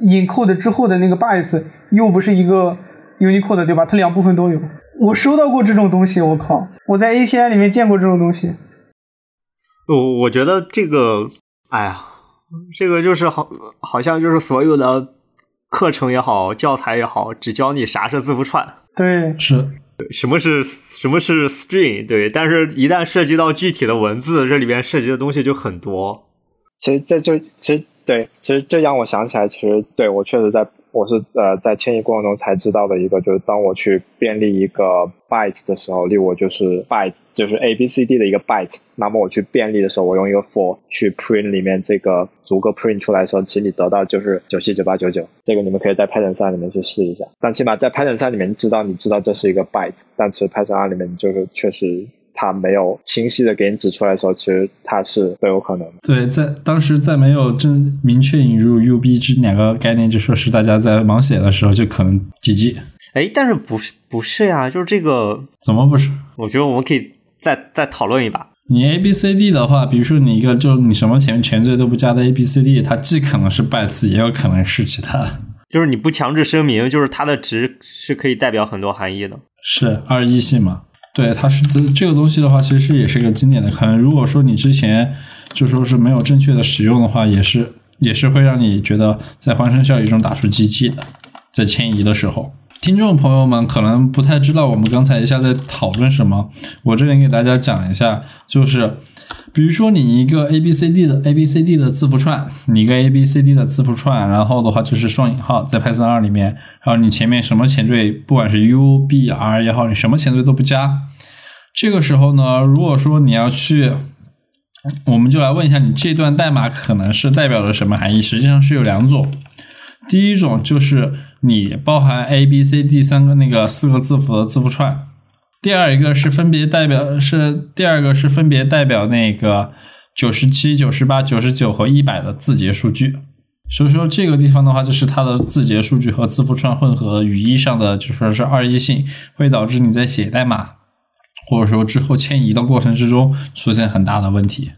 encode 之后的那个 bytes，又不是一个 Unicode，对吧？它两部分都有。我收到过这种东西，我靠！我在 API 里面见过这种东西。我我觉得这个，哎呀，这个就是好，好像就是所有的。课程也好，教材也好，只教你啥是字符串。对，是什么是什么是 string？对，但是一旦涉及到具体的文字，这里边涉及的东西就很多。其实这就其实对，其实这让我想起来，其实对我确实在我是呃在迁移过程中才知道的一个，就是当我去便利一个 byte 的时候，例如我就是 byte 就是 A B C D 的一个 byte，那么我去便利的时候，我用一个 for 去 print 里面这个逐个 print 出来的时候，其实你得到就是九七九八九九，这个你们可以在 Python 三里面去试一下。但起码在 Python 三里面知道你知道这是一个 byte，但其实 Python 二里面就是确实。它没有清晰的给你指出来的时候，其实它是都有可能的。对，在当时在没有正明确引入 UB 这两个概念，就说是大家在盲写的时候就可能 GG。哎，但是不是不是呀？就是这个怎么不是？我觉得我们可以再再讨论一把。你 A B C D 的话，比如说你一个就你什么前前缀都不加的 A B C D，它既可能是 bytes，也有可能是其他的。就是你不强制声明，就是它的值是可以代表很多含义的。是二一性嘛？对，它是这个东西的话，其实也是个经典的坑。如果说你之前就说是没有正确的使用的话，也是也是会让你觉得在欢声笑语中打出鸡鸡的。在迁移的时候，听众朋友们可能不太知道我们刚才一下在讨论什么，我这里给大家讲一下，就是比如说你一个 A B C D 的 A B C D 的字符串，你一个 A B C D 的字符串，然后的话就是双引号在 Python 二里面，然后你前面什么前缀，不管是 U B R 也好，你什么前缀都不加。这个时候呢，如果说你要去，我们就来问一下，你这段代码可能是代表着什么含义？实际上是有两种，第一种就是你包含 A、B、C、D 三个那个四个字符的字符串，第二一个是分别代表是第二个是分别代表那个九十七、九十八、九十九和一百的字节数据。所以说这个地方的话，就是它的字节数据和字符串混合，语义上的就说是二一性，会导致你在写代码。或者说之后迁移的过程之中出现很大的问题，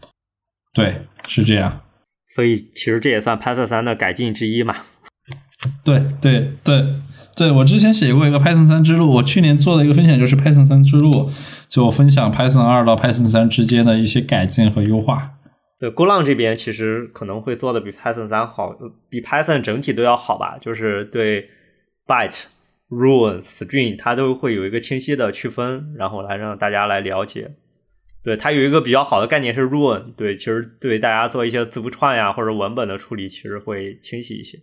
对，是这样。所以其实这也算 Python 三的改进之一嘛。对对对对，我之前写过一个 Python 三之路，我去年做的一个分享就是 Python 三之路，就分享 Python 二到 Python 三之间的一些改进和优化。对，GoLang 这边其实可能会做的比 Python 三好，比 Python 整体都要好吧，就是对 byte。rule string 它都会有一个清晰的区分，然后来让大家来了解。对，它有一个比较好的概念是 rule，对，其实对大家做一些字符串呀或者文本的处理，其实会清晰一些。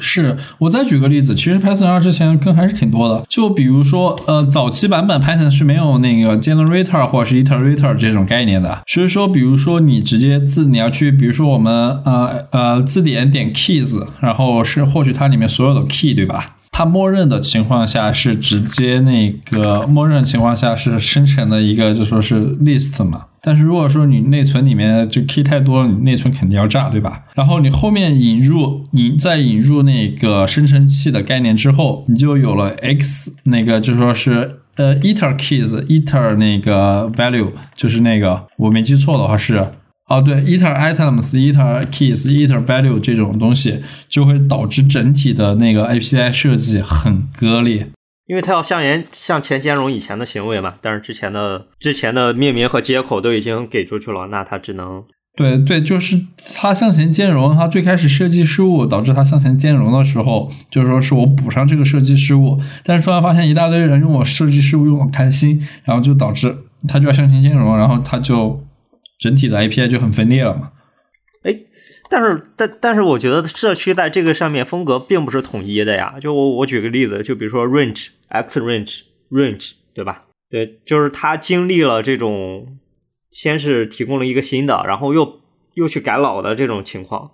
是我再举个例子，其实 Python 二之前坑还是挺多的。就比如说，呃，早期版本 Python 是没有那个 generator 或者是 iterator 这种概念的。所以说，比如说你直接字你要去，比如说我们呃呃字典点 keys，然后是获取它里面所有的 key，对吧？它默认的情况下是直接那个默认情况下是生成的一个就说是 list 嘛，但是如果说你内存里面就 key 太多了，你内存肯定要炸，对吧？然后你后面引入你再引入那个生成器的概念之后，你就有了 x 那个就说是呃 iter keys iter 那个 value 就是那个我没记错的话是。哦，对，iter items、iter keys、iter value 这种东西就会导致整体的那个 API 设计很割裂，因为它要向前向前兼容以前的行为嘛。但是之前的之前的命名和接口都已经给出去了，那它只能对对，就是它向前兼容。它最开始设计失误导致它向前兼容的时候，就是说是我补上这个设计失误，但是突然发现一大堆人用我设计失误用的开心，然后就导致它就要向前兼容，然后它就。整体的 API 就很分裂了嘛？哎，但是但但是我觉得社区在这个上面风格并不是统一的呀。就我我举个例子，就比如说 range x range range 对吧？对，就是它经历了这种先是提供了一个新的，然后又又去改老的这种情况。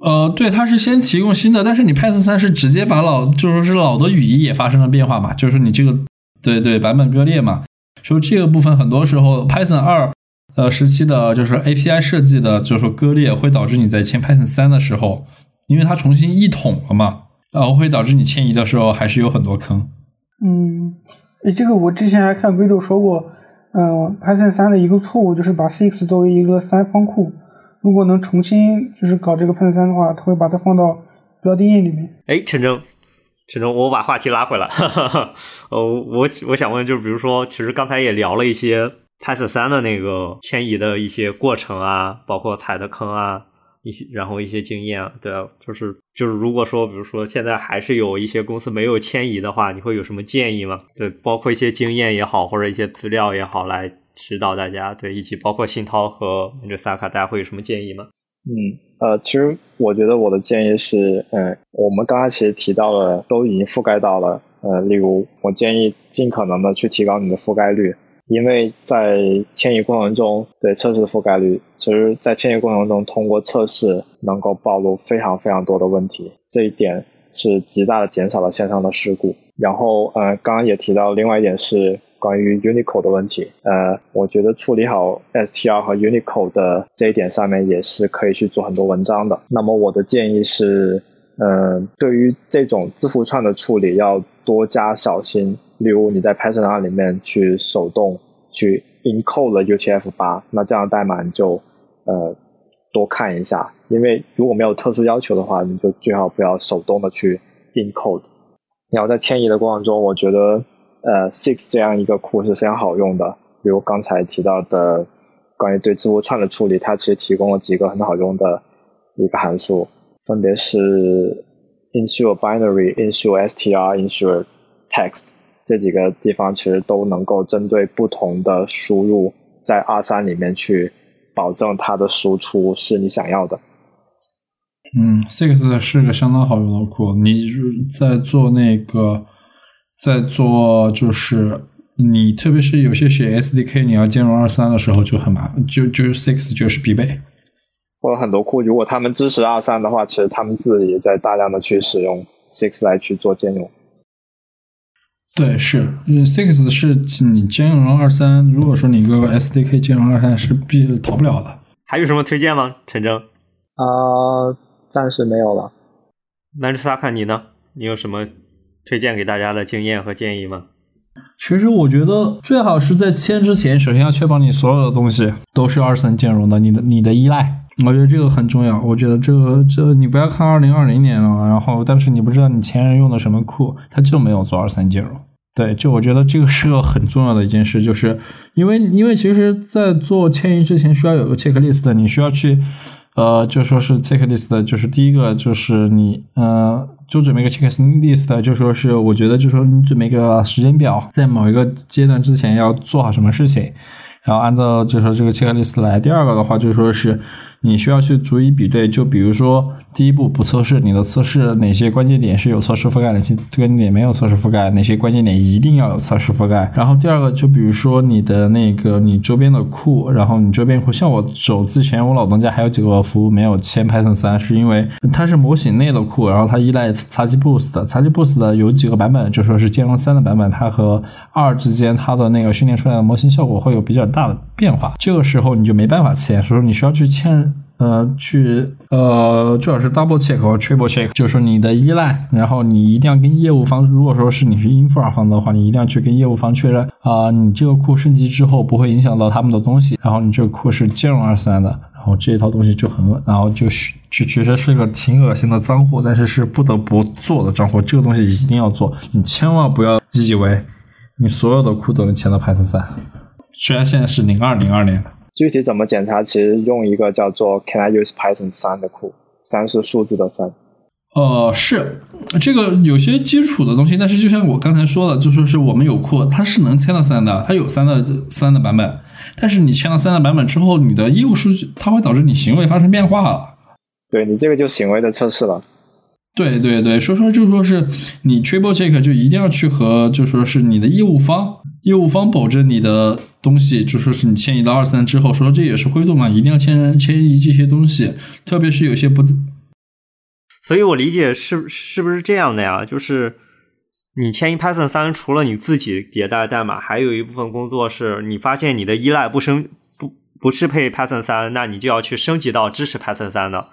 呃，对，它是先提供新的，但是你 Python 三是直接把老就说是老的语义也发生了变化嘛？就是你这个对对版本割裂嘛？说这个部分很多时候 Python 二。呃，时期的就是 API 设计的，就是说割裂会导致你在签 Python 三的时候，因为它重新一统了嘛，然后会导致你迁移的时候还是有很多坑。嗯，这个我之前还看 Vito 说过，嗯，Python 三的一个错误就是把 six 作为一个三方库，如果能重新就是搞这个 Python 三的话，它会把它放到标定义里面。哎，陈征，陈征，我把话题拉回来，呃，我我想问，就是比如说，其实刚才也聊了一些。Python 三的那个迁移的一些过程啊，包括踩的坑啊，一些然后一些经验，对啊，就是就是如果说，比如说现在还是有一些公司没有迁移的话，你会有什么建议吗？对，包括一些经验也好，或者一些资料也好，来指导大家。对，以及包括信涛和这萨卡，大家会有什么建议吗？嗯，呃，其实我觉得我的建议是，嗯，我们刚才其实提到了，都已经覆盖到了，呃，例如我建议尽可能的去提高你的覆盖率，因为在迁移过程中，对测试覆盖率，其实在迁移过程中，通过测试能够暴露非常非常多的问题，这一点是极大的减少了线上的事故。然后，呃，刚刚也提到另外一点是。关于 Unicode 的问题，呃，我觉得处理好 STR 和 Unicode 的这一点上面也是可以去做很多文章的。那么我的建议是，嗯，对于这种字符串的处理要多加小心。例如你在 Python 里面去手动去 encode 了 UTF-8，那这样代码你就呃多看一下，因为如果没有特殊要求的话，你就最好不要手动的去 encode。然后在迁移的过程中，我觉得。呃，Six 这样一个库是非常好用的，比如刚才提到的关于对字符串的处理，它其实提供了几个很好用的一个函数，分别是 ensure binary、ensure str、ensure text 这几个地方，其实都能够针对不同的输入，在二三里面去保证它的输出是你想要的。嗯，Six 是个相当好用的库，你在做那个。在做就是你，特别是有些写 SDK，你要兼容二三的时候就很麻烦，就就是 Six 就是必备。或者很多库，如果他们支持二三的话，其实他们自己也在大量的去使用 Six 来去做兼容。对，是，因为 Six 是你兼容二三，如果说你一个 SDK 兼容二三是必逃不了的。还有什么推荐吗？陈征？啊，暂时没有了。那斯萨看你呢？你有什么？推荐给大家的经验和建议吗？其实我觉得最好是在签之前，首先要确保你所有的东西都是二三兼容的。你的你的依赖，我觉得这个很重要。我觉得这个这你不要看二零二零年了，然后但是你不知道你前任用的什么库，他就没有做二三兼容。对，就我觉得这个是个很重要的一件事，就是因为因为其实，在做迁移之前需要有个 checklist，你需要去。呃，就说是 checklist，就是第一个就是你，呃，就准备一个 checklist，就说是我觉得就说你准备一个时间表，在某一个阶段之前要做好什么事情，然后按照就说这个 checklist 来。第二个的话就说是。你需要去逐一比对，就比如说第一步不测试，你的测试哪些关键点是有测试覆盖，哪些关键点没有测试覆盖，哪些关键点一定要有测试覆盖。然后第二个，就比如说你的那个你周边的库，然后你周边库，像我走之前，我老东家还有几个服务没有签 Python 三，是因为它是模型内的库，然后它依赖 XGBoost，XGBoost 的有几个版本，就说是兼容三的版本，它和二之间它的那个训练出来的模型效果会有比较大的变化，这个时候你就没办法签，所以说你需要去签。呃，去呃，最好是 double check 和 triple check，就是你的依赖，然后你一定要跟业务方，如果说是你是 infra 方的话，你一定要去跟业务方确认啊，你这个库升级之后不会影响到他们的东西，然后你这个库是兼容二三的，然后这一套东西就很稳，然后就是就其实是个挺恶心的脏货，但是是不得不做的脏货，这个东西一定要做，你千万不要以为你所有的库都能签到 Python 三，虽然现在是零二零二年。具体怎么检查？其实用一个叫做 Can I use Python 三的库，三是数字的三。呃，是这个有些基础的东西，但是就像我刚才说的，就说是我们有库，它是能签到三的，它有三的三的版本。但是你签了三的版本之后，你的业务数据它会导致你行为发生变化。对你这个就行为的测试了。对对对，所以说就说是你 Triple Check 就一定要去和就说是你的业务方。业务方保证你的东西，就说是你迁移到二三之后，说这也是灰度嘛，一定要迁迁移这些东西，特别是有些不。所以我理解是是不是这样的呀？就是你迁移 Python 三，除了你自己迭代代码，还有一部分工作是你发现你的依赖不升不不适配 Python 三，那你就要去升级到支持 Python 三的。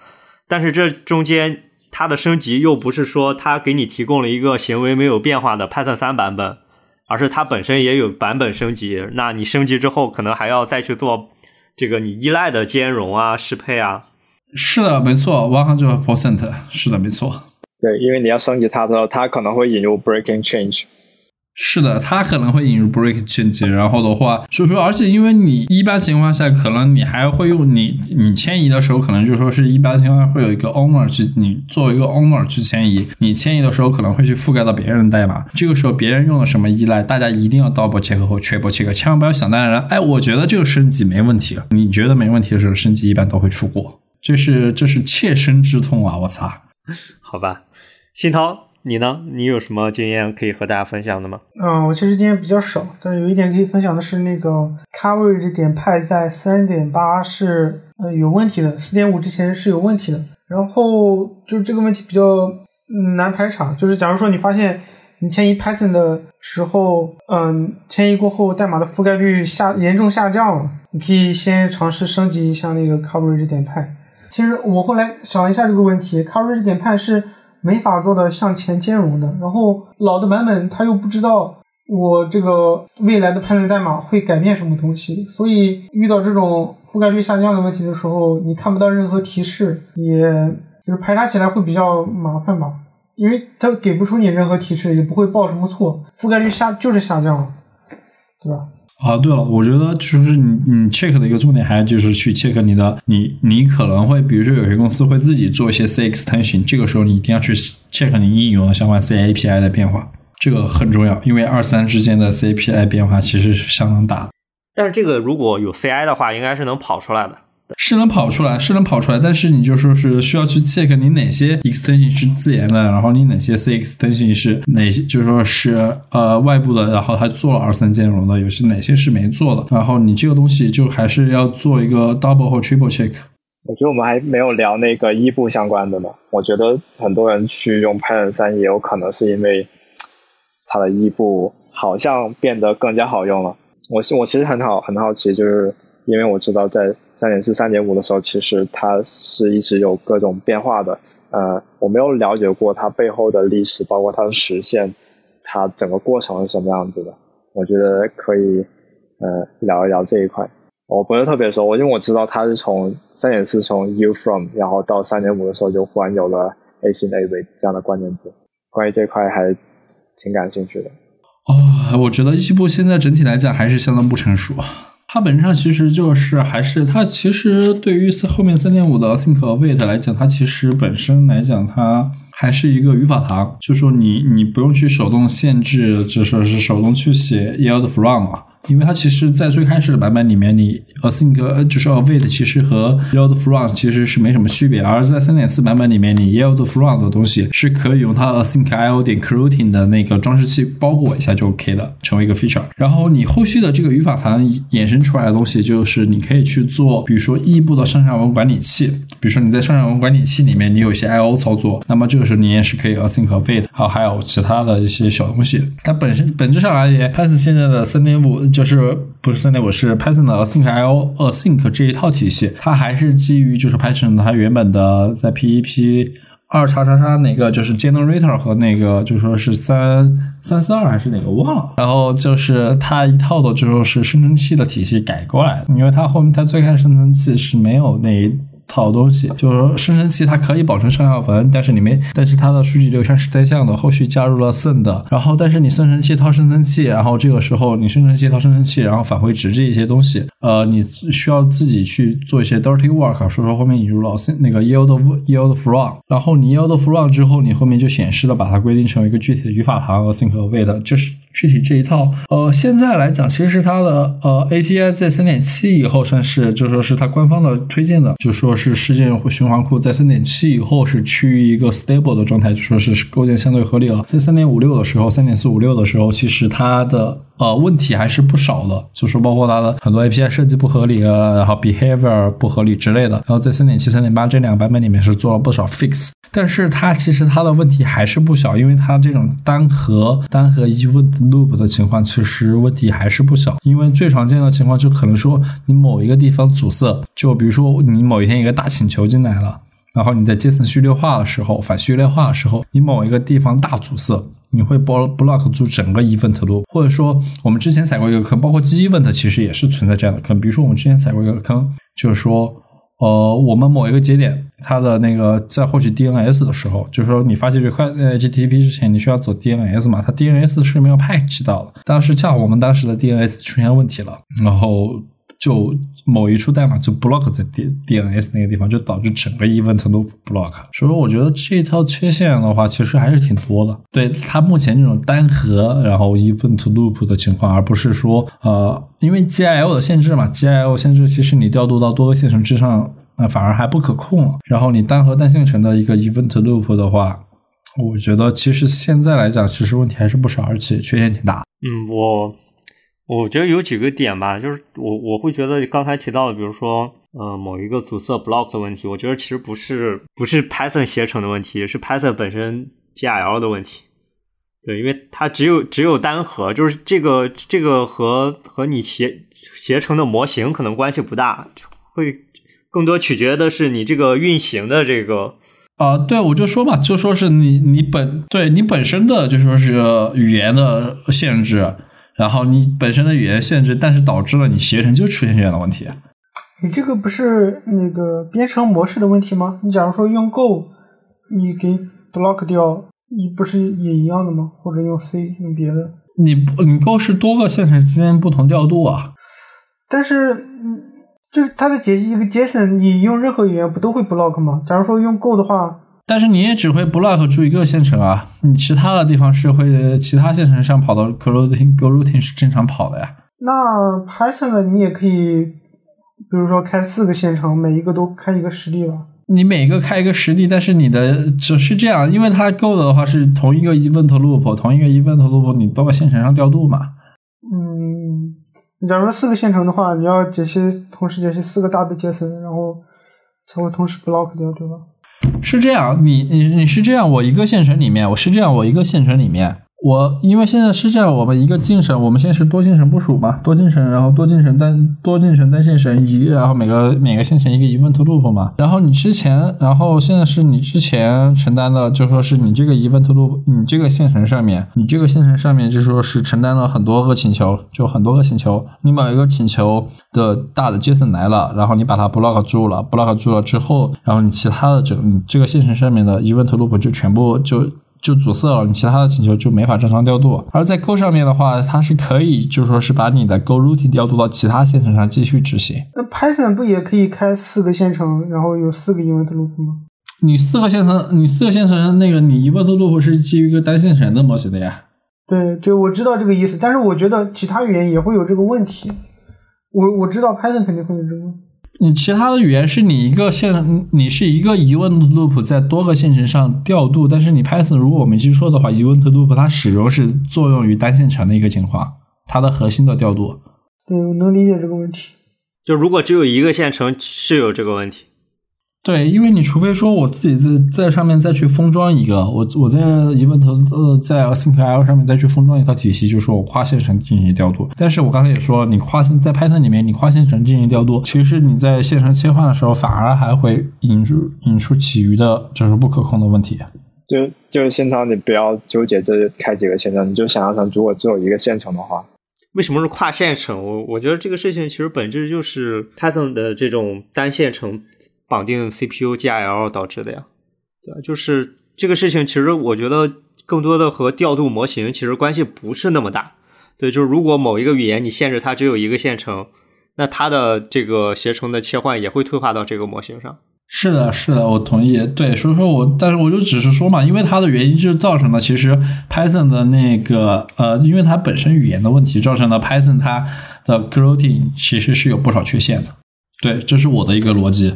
但是这中间它的升级又不是说它给你提供了一个行为没有变化的 Python 三版本。而是它本身也有版本升级，那你升级之后可能还要再去做这个你依赖的兼容啊、适配啊。是的，没错，one hundred percent，是的，没错。对，因为你要升级它的时候，它可能会引入 breaking change。是的，它可能会引入 break change，然后的话，所以说，而且因为你一般情况下，可能你还会用你你迁移的时候，可能就说是一般情况下会有一个 owner 去，你作为一个 owner 去迁移，你迁移的时候可能会去覆盖到别人的代码，这个时候别人用了什么依赖，大家一定要 double check 和 triple check，千万不要想当然，哎，我觉得这个升级没问题，你觉得没问题的时候，升级一般都会出过。这是这是切身之痛啊！我操，好吧，新涛，你呢？你有什么经验可以和大家分享的吗？嗯，我其实经验比较少，但有一点可以分享的是，那个 coverage 点派在三点八是呃有问题的，四点五之前是有问题的。然后就是这个问题比较难排查，就是假如说你发现你迁移 Python 的时候，嗯，迁移过后代码的覆盖率下严重下降了，你可以先尝试升级一下那个 coverage 点派。其实我后来想了一下这个问题，coverage 点派是没法做的向前兼容的。然后老的版本它又不知道我这个未来的 Python 代码会改变什么东西，所以遇到这种覆盖率下降的问题的时候，你看不到任何提示，也就是排查起来会比较麻烦吧，因为它给不出你任何提示，也不会报什么错，覆盖率下就是下降了，对吧？啊，对了，我觉得其实你你 check 的一个重点，还就是去 check 你的你你可能会，比如说有些公司会自己做一些 C extension，这个时候你一定要去 check 你应用的相关 C API 的变化，这个很重要，因为二三之间的 C API 变化其实是相当大的。但是这个如果有 CI 的话，应该是能跑出来的。是能跑出来，是能跑出来，但是你就说是需要去 check 你哪些 extension 是自研的，然后你哪些 C extension 是哪，就是说是呃外部的，然后它做了二三兼容的，有些哪些是没做的，然后你这个东西就还是要做一个 double 或 triple check。我觉得我们还没有聊那个异步相关的呢。我觉得很多人去用 Python 三，也有可能是因为它的异步好像变得更加好用了。我我其实很好很好奇，就是。因为我知道在三点四、三点五的时候，其实它是一直有各种变化的。呃，我没有了解过它背后的历史，包括它的实现，它整个过程是什么样子的。我觉得可以呃聊一聊这一块。我不是特别熟，我因为我知道它是从三点四从 U from，然后到三点五的时候就忽然有了 A 型 A 位这样的关键字。关于这块还挺感兴趣的。啊，我觉得一步现在整体来讲还是相当不成熟啊。它本质上其实就是还是它其实对于后面三点五的 think await 来讲，它其实本身来讲，它还是一个语法堂，就说你你不用去手动限制，就说是手动去写 yield from 嘛。因为它其实，在最开始的版本里面，你 async 就是 await，其实和 yield from 其实是没什么区别。而在三点四版本里面，你 yield from 的东西是可以用它 async io 点 coroutine 的那个装饰器包裹一下就 OK 的，成为一个 feature。然后你后续的这个语法堂衍生出来的东西，就是你可以去做，比如说异步的上下文管理器。比如说你在上下文管理器里面，你有一些 io 操作，那么这个时候你也是可以 async await，好，还有其他的一些小东西。它本身本质上而言，Python 现在的三点五。就是不是三点五是 Python 的 async io async 这一套体系，它还是基于就是 Python 它原本的在 PEP 二叉叉叉哪个就是 generator 和那个就说是三三四二还是哪个忘了，然后就是它一套的就说是生成器的体系改过来的，因为它后面它最开始生成器是没有那。套东西就是说，生成器它可以保存上下文，但是你没，但是它的数据流向是单向的。后续加入了 send，然后但是你生成器套生成器，然后这个时候你生成器套生成器，然后返回值这一些东西，呃，你需要自己去做一些 dirty work。所以说后面引入了 send 那个 yield yield from，然后你 yield from 之后，你后面就显示了把它规定成一个具体的语法堂 async await，就是具体这一套。呃，现在来讲，其实是它的呃，ATI 在三点七以后算是就说是它官方的推荐的，就说是。是事件循环库在三点七以后是趋于一个 stable 的状态，就说是构建相对合理了。在三点五六的时候，三点四五六的时候，其实它的呃问题还是不少的，就是包括它的很多 API 设计不合理啊，然后 behavior 不合理之类的。然后在三点七、三点八这两个版本里面是做了不少 fix，但是它其实它的问题还是不小，因为它这种单核单核 event loop 的情况其实问题还是不小。因为最常见的情况就可能说你某一个地方阻塞，就比如说你某一天一个。大请求进来了，然后你在阶层序列化的时候，反序列化的时候，你某一个地方大阻塞，你会 block block 住整个 event 路或者说我们之前踩过一个坑，包括基 event 其实也是存在这样的坑。比如说我们之前踩过一个坑，就是说，呃，我们某一个节点，它的那个在获取 DNS 的时候，就是说你发起 request HTTP 之前，你需要走 DNS 嘛？它 DNS 是没有 patch 到的，当时恰好我们当时的 DNS 出现问题了，然后就。某一处代码就 block 在 D DNS 那个地方，就导致整个 event 都 block。所以说，我觉得这一套缺陷的话，其实还是挺多的。对它目前这种单核然后 event loop 的情况，而不是说呃，因为 GIL 的限制嘛，GIL 限制其实你调度到多个线程之上那反而还不可控了。然后你单核单线程的一个 event loop 的话，我觉得其实现在来讲，其实问题还是不少，而且缺陷挺大。嗯，我我觉得有几个点吧，就是我我会觉得刚才提到的，比如说呃某一个阻塞 block 的问题，我觉得其实不是不是 Python 写成的问题，是 Python 本身 GRL 的问题。对，因为它只有只有单核，就是这个这个和和你携携程的模型可能关系不大，会更多取决的是你这个运行的这个。啊，对，我就说嘛，就说是你你本对你本身的就说是语言的限制，然后你本身的语言限制，但是导致了你携程就出现这样的问题。你这个不是那个编程模式的问题吗？你假如说用 Go，你给 block 掉。你不是也一样的吗？或者用 C 用别的？你你 Go 是多个线程之间不同调度啊。但是，嗯，就是它的解析一个 JSON，你用任何语言不都会 block 吗？假如说用 Go 的话，但是你也只会 block 住一个线程啊，你其他的地方是会其他线程上跑到 coroutine coroutine 是正常跑的呀。那 Python 的你也可以，比如说开四个线程，每一个都开一个实例吧。你每个开一个实例，但是你的只是这样，因为它 Go 的话是同一个 event loop，同一个 event loop，你多个线程上调度嘛。嗯，假如说四个线程的话，你要解析同时解析四个大的 JSON，然后才会同时 block 掉，对吧？是这样，你你你是这样，我一个县城里面，我是这样，我一个县城里面。我因为现在是这样，我们一个进程，我们现在是多进程部署嘛，多进程，然后多进程单多进程单线程一，然后每个每个线程一个 event loop 嘛。然后你之前，然后现在是你之前承担的，就说是你这个 event loop，你这个线程上面，你这个线程上面就说是承担了很多个请求，就很多个请求。你某一个请求的大的 JSON 来了，然后你把它 block 住了，block 住了之后，然后你其他的整你这个线程上面的 event loop 就全部就。就阻塞了，你其他的请求就没法正常调度。而在 Go 上面的话，它是可以，就说是把你的 Go routine 调度到其他线程上继续执行。那 Python 不也可以开四个线程，然后有四个 event loop 吗？你四个线程，你四个线程那个你 event loop 是基于一个单线程的模型的呀？对，就我知道这个意思，但是我觉得其他语言也会有这个问题。我我知道 Python 肯定会有这个。你其他的语言是你一个线，你是一个疑问的 loop 在多个线程上调度，但是你 Python 如果我没记错的话疑问的 loop 它始终是作用于单线程的一个情况，它的核心的调度。对，我能理解这个问题。就如果只有一个线程是有这个问题。对，因为你除非说我自己在在上面再去封装一个，我我在 event 呃在 asyncl 上面再去封装一套体系，就是说我跨线程进行调度。但是我刚才也说，你跨线在 Python 里面，你跨线程进行调度，其实你在线程切换的时候，反而还会引出引出其余的就是不可控的问题。就就是现场你不要纠结这开几个线程，你就想象成如果只有一个线程的话，为什么是跨线程？我我觉得这个事情其实本质就是 Python 的这种单线程。绑定 CPU GIL 导致的呀，对就是这个事情，其实我觉得更多的和调度模型其实关系不是那么大。对，就是如果某一个语言你限制它只有一个线程，那它的这个携程的切换也会退化到这个模型上。是的，是的，我同意。对，所以说我，但是我就只是说嘛，因为它的原因就是造成了其实 Python 的那个呃，因为它本身语言的问题，造成了 Python 它的 g r o t i n g 其实是有不少缺陷的。对，这是我的一个逻辑。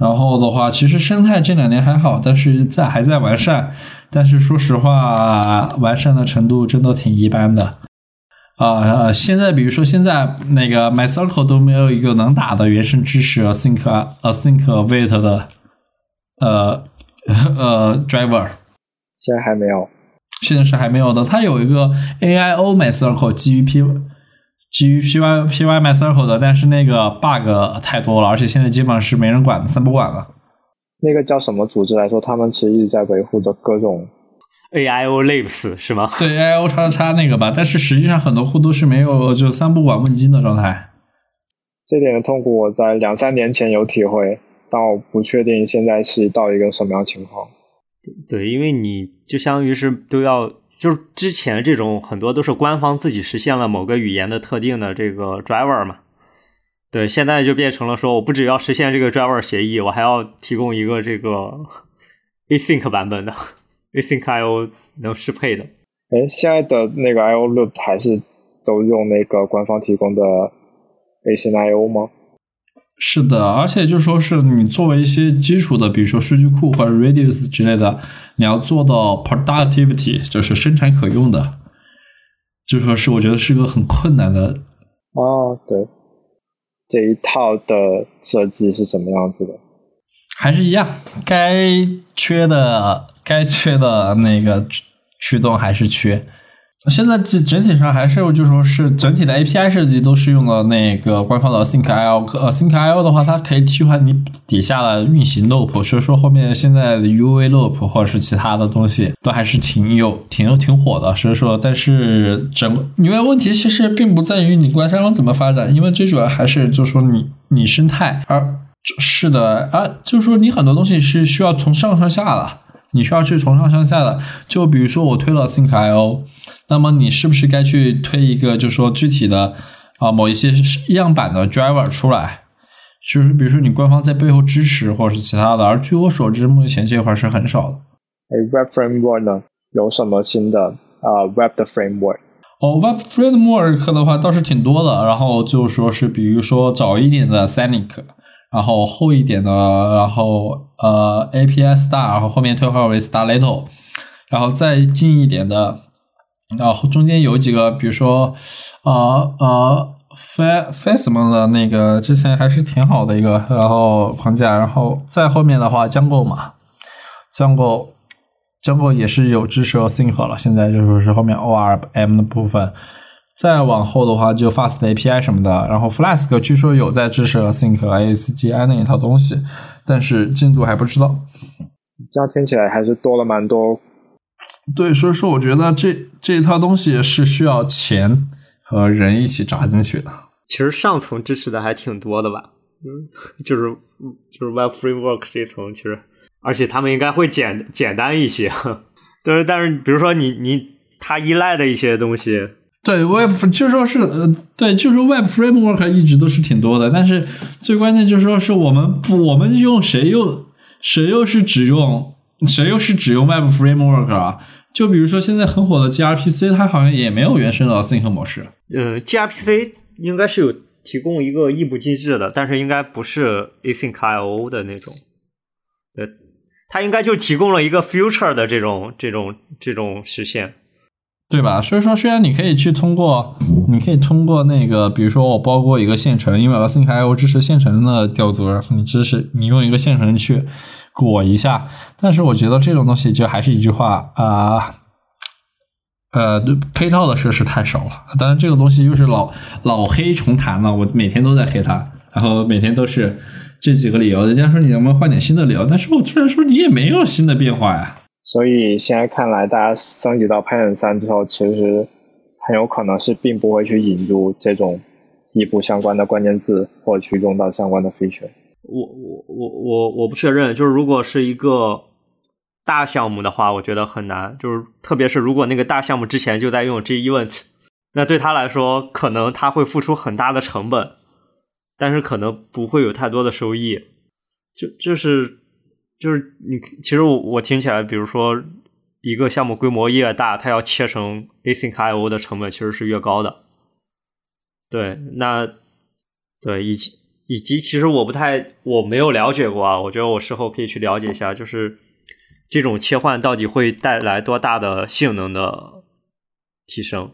然后的话，其实生态这两年还好，但是在还在完善。但是说实话，完善的程度真的挺一般的。啊，现在比如说现在那个 MyCircle 都没有一个能打的原生支持 Async Async Await 的呃呃 Driver。现在还没有。现在是还没有的。它有一个 AIO MyCircle 基于 P。基于 Py Py MyCircle 的，但是那个 bug 太多了，而且现在基本上是没人管的，三不管了。那个叫什么组织来说，他们其实一直在维护的各种 AIO Libs 是吗？对 AIO 叉叉那个吧，但是实际上很多户都是没有就三不管问津的状态。这点的痛苦我在两三年前有体会，但我不确定现在是到一个什么样情况。对，因为你就相当于是都要。就是之前这种很多都是官方自己实现了某个语言的特定的这个 driver 嘛，对，现在就变成了说我不只要实现这个 driver 协议，我还要提供一个这个 async 版本的 async IO 能适配的。哎，现在的那个 IO loop 还是都用那个官方提供的 async IO 吗？是的，而且就说是你作为一些基础的，比如说数据库或者 Redis 之类的，你要做到 productivity，就是生产可用的，就说是我觉得是个很困难的。哦，对，这一套的设计是什么样子的？还是一样，该缺的该缺的那个驱动还是缺。现在整整体上还是就说是整体的 API 设计都是用了那个官方的 ThinkIO，呃，ThinkIO 的话，它可以替换你底下的运行 loop，所以说后面现在的 UV loop 或者是其他的东西都还是挺有、挺有、挺火的。所以说，但是整因为问题其实并不在于你官方怎么发展，因为最主要还是就说你你生态，而是的啊，就是说你很多东西是需要从上上下的。你需要去从上向下的，就比如说我推了 ThinkIO，那么你是不是该去推一个，就是说具体的啊某一些样板的 driver 出来？就是比如说你官方在背后支持或者是其他的，而据我所知，目前这块是很少的。哎，Web Framework 呢？有什么新的啊？Web 的 Framework？哦，Web Framework 的话倒是挺多的，然后就说是比如说早一点的 Scenic。然后厚一点的，然后呃，API Star，然后后面退化为 Star Little，然后再近一点的，然后中间有几个，比如说呃呃，Fa Fa 什么的那个，之前还是挺好的一个，然后框架，然后再后面的话，Jango 嘛，Jango Jango 也是有支持 Think 了，现在就说是后面 ORM 的部分。再往后的话，就 Fast API 什么的，然后 Flask 据说有在支持 Think ASGI 那一套东西，但是进度还不知道。这样听起来还是多了蛮多。对，所以说我觉得这这一套东西是需要钱和人一起砸进去的。其实上层支持的还挺多的吧？嗯，就是就是 Web Framework 这一层，其实而且他们应该会简简单一些。但是但是，比如说你你他依赖的一些东西。对，Web 就说是呃，对，就是 Web Framework 一直都是挺多的，但是最关键就是说是我们不，我们用谁又谁又是只用谁又是只用 Web Framework 啊？就比如说现在很火的 gRPC，它好像也没有原生的 Think 模式。嗯，gRPC 应该是有提供一个异步机制的，但是应该不是 Async IO 的那种。对，它应该就提供了一个 Future 的这种这种这种实现。对吧？所以说，虽然你可以去通过，你可以通过那个，比如说我包括一个线程，因为 Async IO 支持线程的调度，你支持你用一个线程去裹一下。但是我觉得这种东西就还是一句话啊，呃，配套的设施太少了。当然，这个东西又是老老黑重谈了，我每天都在黑它，然后每天都是这几个理由。人家说你能不能换点新的理由？但是我突然说你也没有新的变化呀。所以现在看来，大家升级到 Python 三之后，其实很有可能是并不会去引入这种异步相关的关键字，或去用到相关的 feature。我我我我我不确认，就是如果是一个大项目的话，我觉得很难。就是特别是如果那个大项目之前就在用 G Event，那对他来说，可能他会付出很大的成本，但是可能不会有太多的收益。就就是。就是你，其实我我听起来，比如说一个项目规模越大，它要切成 Async IO 的成本其实是越高的。对，那对以及以及其实我不太我没有了解过啊，我觉得我事后可以去了解一下，就是这种切换到底会带来多大的性能的提升？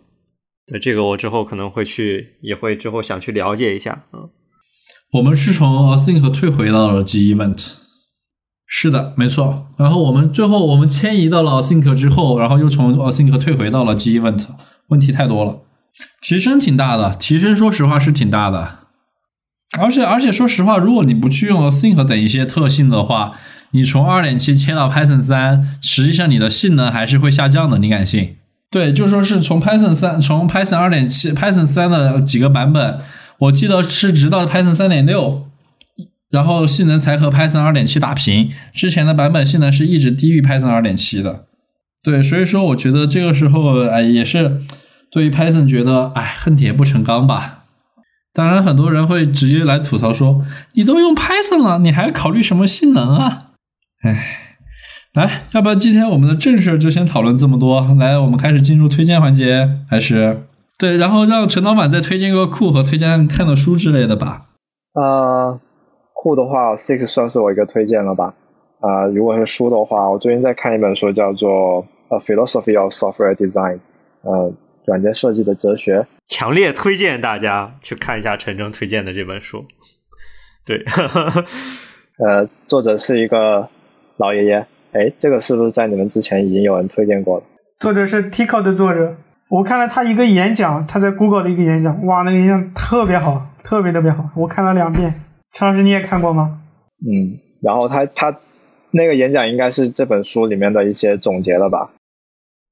对，这个我之后可能会去，也会之后想去了解一下。嗯，我们是从 Async 退回到了 G Event。是的，没错。然后我们最后我们迁移到了 Async 之后，然后又从 Async 退回到了 G Event，问题太多了，提升挺大的，提升说实话是挺大的。而且而且说实话，如果你不去用 Async 等一些特性的话，你从二点七切到 Python 三，实际上你的性能还是会下降的，你敢信？对，就说是从 Python 三，从 Python 二点七，Python 三的几个版本，我记得是直到 Python 三点六。然后性能才和 Python 二点七打平，之前的版本性能是一直低于 Python 二点七的。对，所以说我觉得这个时候，哎，也是对于 Python 觉得，哎，恨铁不成钢吧。当然，很多人会直接来吐槽说，你都用 Python 了，你还考虑什么性能啊？哎，来，要不要今天我们的正事就先讨论这么多？来，我们开始进入推荐环节，还是对，然后让陈老板再推荐个库和推荐看的书之类的吧。啊。库的话，Six 算是我一个推荐了吧。啊，如果是书的话，我最近在看一本书，叫做《A Philosophy of Software Design》，呃，软件设计的哲学。强烈推荐大家去看一下陈征推荐的这本书。对，呃，作者是一个老爷爷。哎，这个是不是在你们之前已经有人推荐过了？作者是 Tico 的作者，我看了他一个演讲，他在 Google 的一个演讲，哇，那个演讲特别好，特别特别好，我看了两遍。陈老师你也看过吗？嗯，然后他他那个演讲应该是这本书里面的一些总结了吧？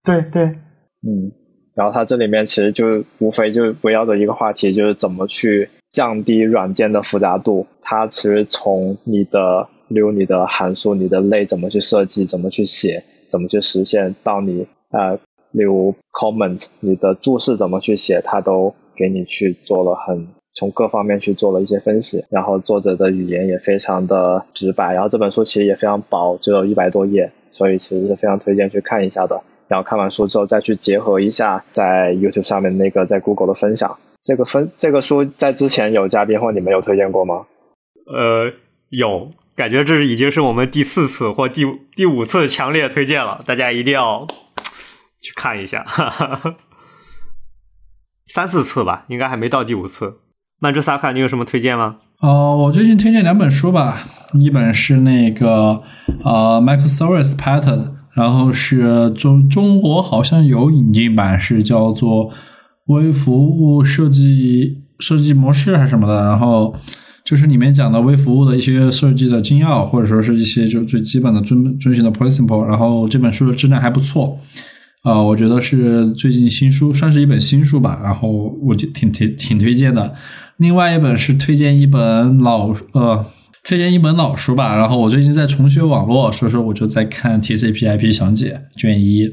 对对，嗯，然后他这里面其实就无非就围绕着一个话题，就是怎么去降低软件的复杂度。它其实从你的例如你的函数、你的类怎么去设计、怎么去写、怎么去实现，到你呃，例如 comment 你的注释怎么去写，它都给你去做了很从各方面去做了一些分析。然后作者的语言也非常的直白，然后这本书其实也非常薄，只有一百多页，所以其实是非常推荐去看一下的。然后看完书之后再去结合一下在 YouTube 上面那个在 Google 的分享。这个分这个书在之前有嘉宾或你们有推荐过吗？呃，有。感觉这是已经是我们第四次或第第五次强烈推荐了，大家一定要去看一下，哈哈哈三四次吧，应该还没到第五次。曼芝萨卡，你有什么推荐吗？哦，我最近推荐两本书吧，一本是那个呃 Microservice Pattern，然后是中中国好像有引进版，是叫做微服务设计设计模式还是什么的，然后。就是里面讲的微服务的一些设计的精要，或者说是一些就最基本的遵遵循的 principle。然后这本书的质量还不错，啊，我觉得是最近新书，算是一本新书吧。然后我就挺挺挺推荐的。另外一本是推荐一本老呃，推荐一本老书吧。然后我最近在重学网络，所以说我就在看 TCP/IP 详解卷一。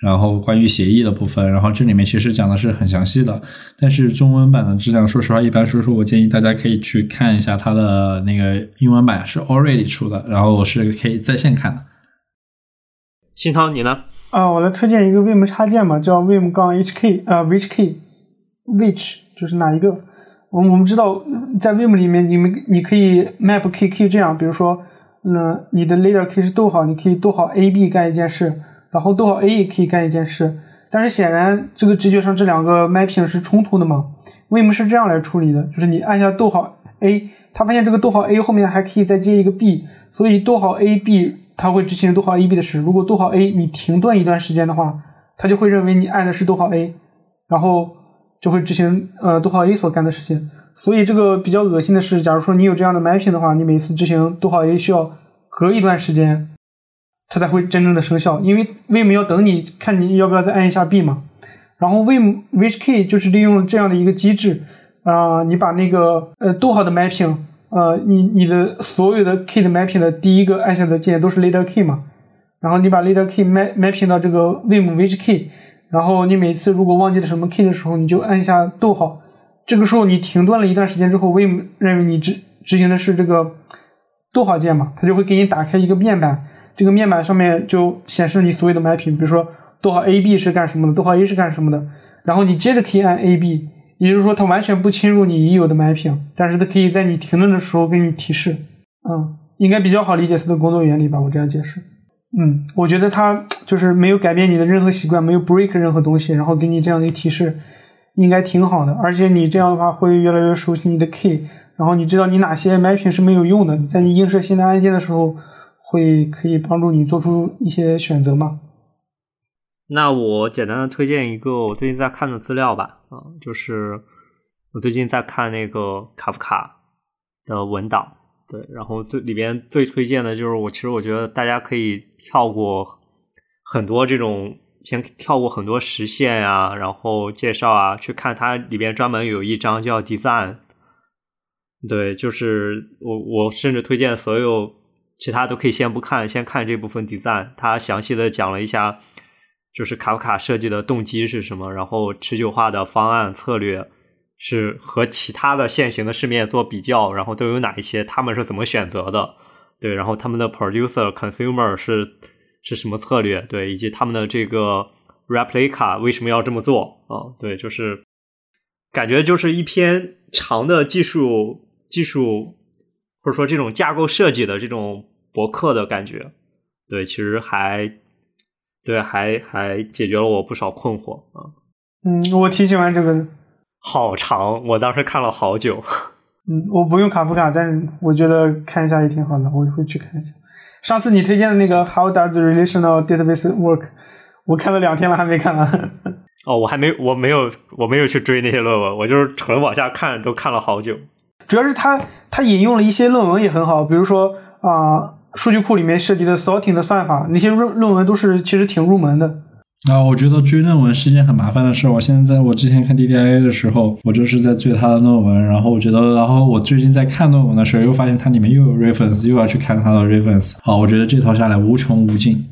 然后关于协议的部分，然后这里面其实讲的是很详细的，但是中文版的质量说实话一般，所以说我建议大家可以去看一下它的那个英文版是 already 出的，然后我是可以在线看的。新涛，你呢？啊，我来推荐一个 Vim 插件嘛，叫 Vim 杠 HK 啊，Which Key，Which 就是哪一个？我我们知道在 Vim 里面，你们你可以 map key 可以这样，比如说，嗯，你的 leader 可以是逗号，你可以逗号 A B 干一件事。然后逗号 A 也可以干一件事，但是显然这个直觉上这两个 mapping 是冲突的嘛？Vim 是这样来处理的，就是你按下逗号 A，它发现这个逗号 A 后面还可以再接一个 B，所以逗号 A B 它会执行逗号 A B 的事。如果逗号 A 你停顿一段时间的话，它就会认为你按的是逗号 A，然后就会执行呃逗号 A 所干的事情。所以这个比较恶心的是，假如说你有这样的 mapping 的话，你每次执行逗号 A 需要隔一段时间。它才会真正的生效，因为 Vim 要等你看你要不要再按一下 B 嘛。然后 Vim Which Key 就是利用这样的一个机制啊，你把那个呃逗号的 mapping，呃，你你的所有的 key 的 mapping 的第一个按下的键都是 later key 嘛。然后你把 later key map mapping 到这个 Vim Which Key，然后你每次如果忘记了什么 key 的时候，你就按一下逗号。这个时候你停顿了一段时间之后，Vim 认为你执执行的是这个逗号键嘛，它就会给你打开一个面板。这个面板上面就显示你所有的 mapping，比如说逗号 A B 是干什么的，逗号 A 是干什么的，然后你接着可以按 A B，也就是说它完全不侵入你已有的 mapping，但是它可以在你停顿的时候给你提示，嗯，应该比较好理解它的工作原理吧，我这样解释，嗯，我觉得它就是没有改变你的任何习惯，没有 break 任何东西，然后给你这样的一提示，应该挺好的，而且你这样的话会越来越熟悉你的 key，然后你知道你哪些 mapping 是没有用的，在你映射新的按键的时候。会可以帮助你做出一些选择吗？那我简单的推荐一个我最近在看的资料吧，啊，就是我最近在看那个卡夫卡的文档，对，然后最里边最推荐的就是我，其实我觉得大家可以跳过很多这种，先跳过很多实现啊，然后介绍啊，去看它里边专门有一章叫 design，对，就是我我甚至推荐所有。其他都可以先不看，先看这部分 design，它详细的讲了一下，就是卡夫卡设计的动机是什么，然后持久化的方案策略是和其他的现行的市面做比较，然后都有哪一些，他们是怎么选择的，对，然后他们的 producer consumer 是是什么策略，对，以及他们的这个 replica 为什么要这么做啊？对，就是感觉就是一篇长的技术技术。或者说这种架构设计的这种博客的感觉。对，其实还对，还还解决了我不少困惑啊。嗯，我挺喜欢这个。好长，我当时看了好久。嗯，我不用卡夫卡，但是我觉得看一下也挺好的，我会去看一下。上次你推荐的那个 How does relational database work？我看了两天了，还没看完。哦，我还没，我没有，我没有去追那些论文，我就是纯往下看，都看了好久。主要是他他引用了一些论文也很好，比如说啊，数据库里面涉及的 sorting 的算法，那些论论文都是其实挺入门的。啊，我觉得追论文是件很麻烦的事。我现在在我之前看 DDIA 的时候，我就是在追他的论文，然后我觉得，然后我最近在看论文的时候，又发现它里面又有 reference，又要去看它的 reference。好，我觉得这套下来无穷无尽。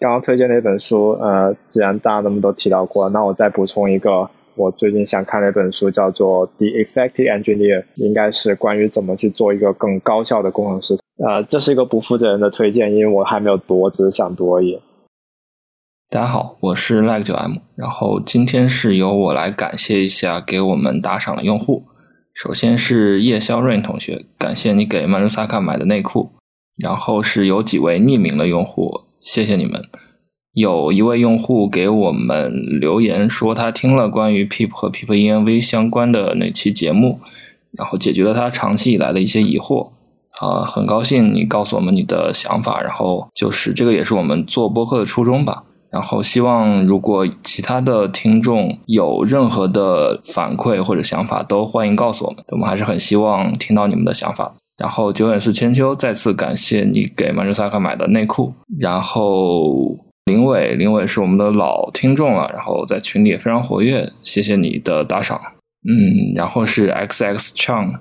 刚刚推荐那本书，呃，既然大家那么都提到过，那我再补充一个，我最近想看的一本书，叫做《The Effective Engineer》，应该是关于怎么去做一个更高效的工程师。呃，这是一个不负责任的推荐，因为我还没有读，我只是想读而已。大家好，我是 Like 九 M，然后今天是由我来感谢一下给我们打赏的用户。首先是叶肖润同学，感谢你给曼如萨卡买的内裤。然后是有几位匿名的用户，谢谢你们。有一位用户给我们留言说，他听了关于 Peep 和 Peep Env 相关的那期节目，然后解决了他长期以来的一些疑惑。啊，很高兴你告诉我们你的想法，然后就是这个也是我们做播客的初衷吧。然后希望，如果其他的听众有任何的反馈或者想法，都欢迎告诉我们。我们还是很希望听到你们的想法。然后九点四千秋再次感谢你给曼彻萨克买的内裤。然后林伟，林伟是我们的老听众了，然后在群里也非常活跃，谢谢你的打赏。嗯，然后是 X X Chang，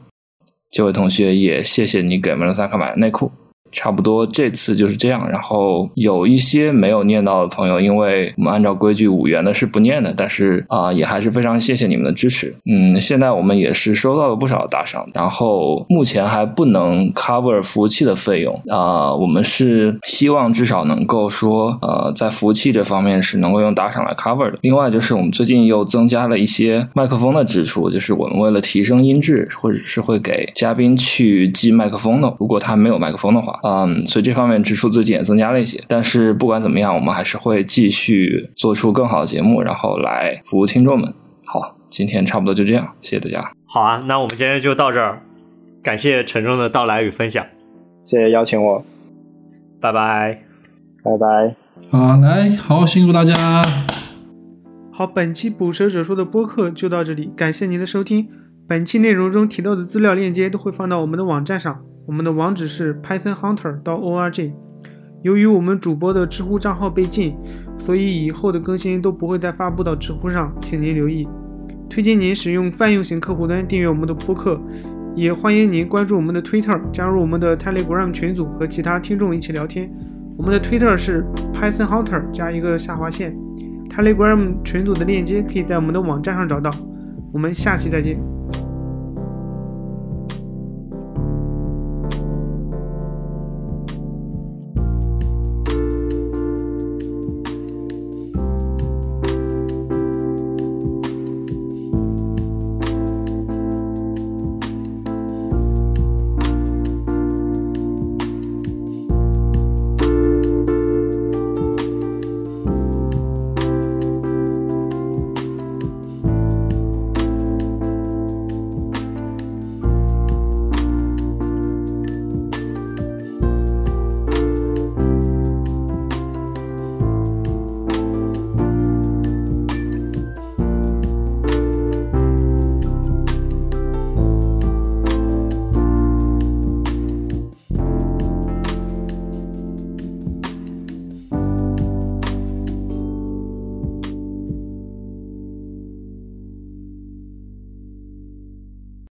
这位同学也谢谢你给曼彻萨克买的内裤。差不多这次就是这样，然后有一些没有念到的朋友，因为我们按照规矩五元的是不念的，但是啊，也还是非常谢谢你们的支持。嗯，现在我们也是收到了不少打赏，然后目前还不能 cover 服务器的费用啊，我们是希望至少能够说，呃，在服务器这方面是能够用打赏来 cover 的。另外就是我们最近又增加了一些麦克风的支出，就是我们为了提升音质，或者是会给嘉宾去寄麦克风的，如果他没有麦克风的话。嗯，所以这方面支出最近也增加了一些，但是不管怎么样，我们还是会继续做出更好的节目，然后来服务听众们。好，今天差不多就这样，谢谢大家。好啊，那我们今天就到这儿，感谢陈忠的到来与分享，谢谢邀请我，拜拜，拜拜。啊，来，好，辛苦大家。好，本期捕蛇者说的播客就到这里，感谢您的收听。本期内容中提到的资料链接都会放到我们的网站上。我们的网址是 pythonhunter 到 org。由于我们主播的知乎账号被禁，所以以后的更新都不会再发布到知乎上，请您留意。推荐您使用泛用型客户端订阅我们的播客，也欢迎您关注我们的 Twitter，加入我们的 Telegram 群组和其他听众一起聊天。我们的 Twitter 是 pythonhunter 加一个下划线，Telegram 群组的链接可以在我们的网站上找到。我们下期再见。